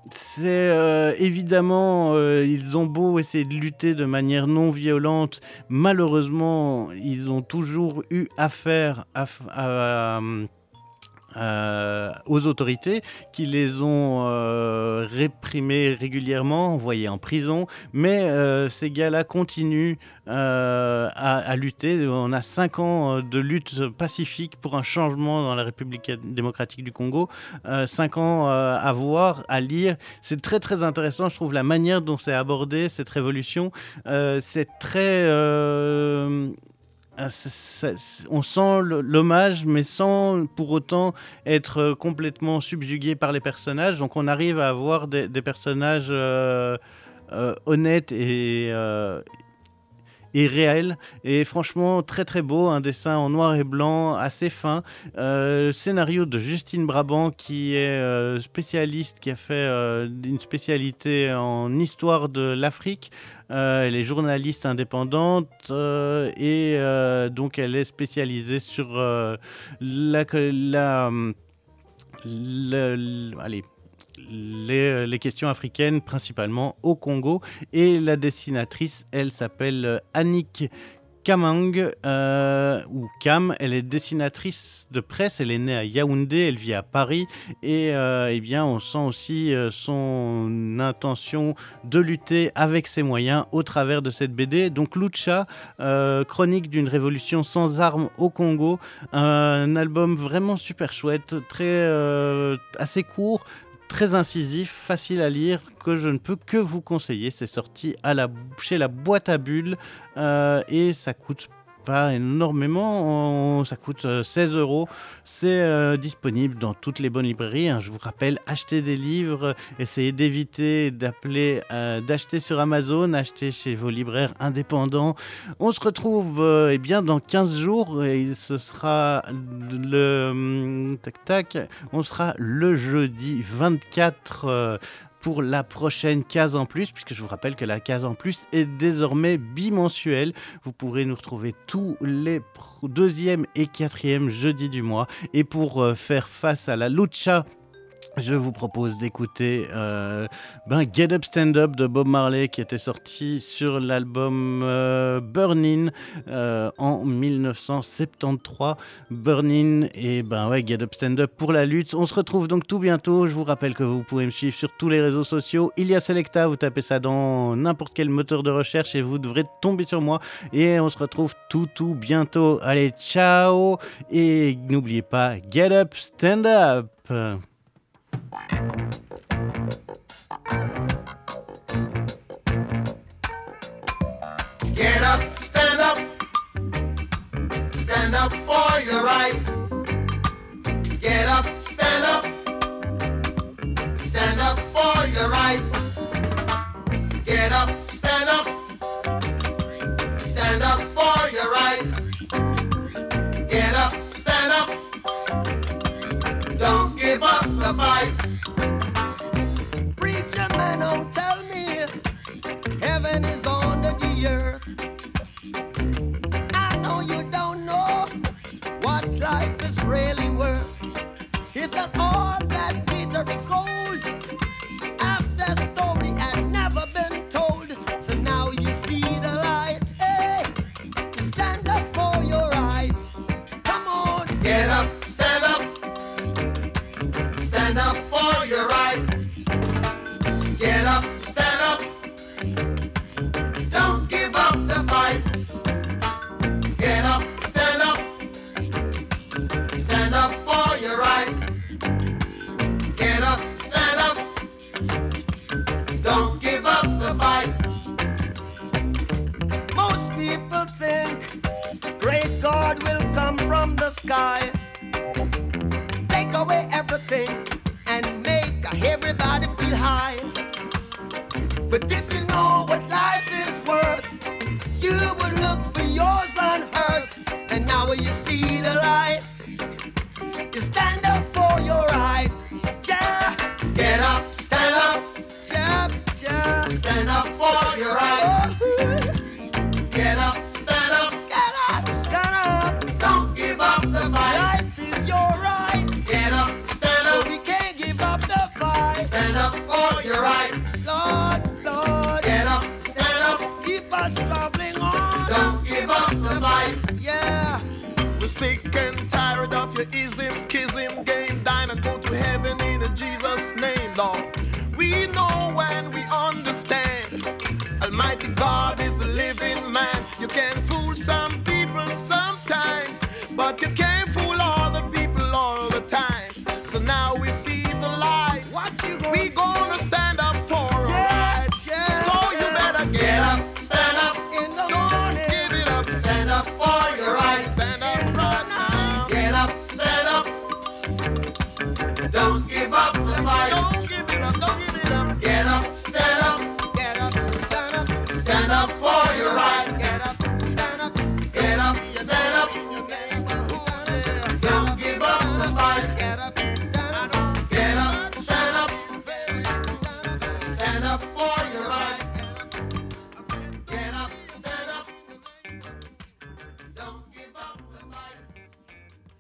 Euh, c'est euh, évidemment, euh, ils ont beau essayer de lutter de manière non violente, malheureusement, ils ont toujours eu affaire à, à- euh, aux autorités qui les ont euh, réprimés régulièrement, envoyés en prison. Mais euh, ces gars-là continuent à, lutter. On a cinq ans de lutte pacifique pour un changement dans la République démocratique du Congo. Cinq ans à voir, à lire. C'est très très intéressant, je trouve, la manière dont c'est abordé, cette révolution. C'est très... euh, ah, on sent l'hommage, mais sans pour autant être euh, complètement subjugué par les personnages. Donc on arrive à avoir des, personnages euh, euh, honnêtes et, et réels. Et franchement, très très beau, un dessin en noir et blanc, assez fin. Euh, scénario de Justine Brabant, qui est euh, spécialiste, qui a fait euh, une spécialité en histoire de l'Afrique. Elle est journaliste indépendante et donc elle est spécialisée sur la, hum, le- le- allez, les, les questions africaines, principalement au Congo. Et la dessinatrice, elle s'appelle euh, Annick Kamang, euh, ou Cam, elle est dessinatrice de presse, elle est née à Yaoundé, elle vit à Paris, et euh, eh bien, on sent aussi euh, son intention de lutter avec ses moyens au travers de cette BD. Donc Lucha, euh, chronique d'une révolution sans armes au Congo, un album vraiment super chouette, très euh, assez court, très incisif, facile à lire, que je ne peux que vous conseiller. C'est sorti chez la boîte à bulles euh, et ça coûte pas énormément, ça coûte euh, 16 euros. C'est euh, disponible dans toutes les bonnes librairies. hein. Je vous rappelle, achetez des livres, essayez d'éviter d'appeler, euh, d'acheter sur Amazon, achetez chez vos libraires indépendants. On se retrouve euh, eh bien dans 15 jours et ce sera le hum, tac tac, on sera le jeudi 24 euh, pour la prochaine case en plus, puisque je vous rappelle que la case en plus est désormais bimensuelle. Vous pourrez nous retrouver tous les deuxième et quatrième jeudis du mois. Et pour euh, faire face à la lucha, je vous propose d'écouter euh, ben, Get Up Stand Up de Bob Marley qui était sorti sur l'album euh, Burnin euh, en 1973. Burnin et ben Get Up Stand Up pour la lutte. On se retrouve donc tout bientôt. Je vous rappelle que vous pouvez me suivre sur tous les réseaux sociaux. Il y a Selecta, vous tapez ça dans n'importe quel moteur de recherche et vous devrez tomber sur moi. Et on se retrouve tout tout bientôt. Allez, ciao et n'oubliez pas Get Up Stand Up. Get up, stand up, stand up for your right. Get up, stand up, stand up for your right. Get up,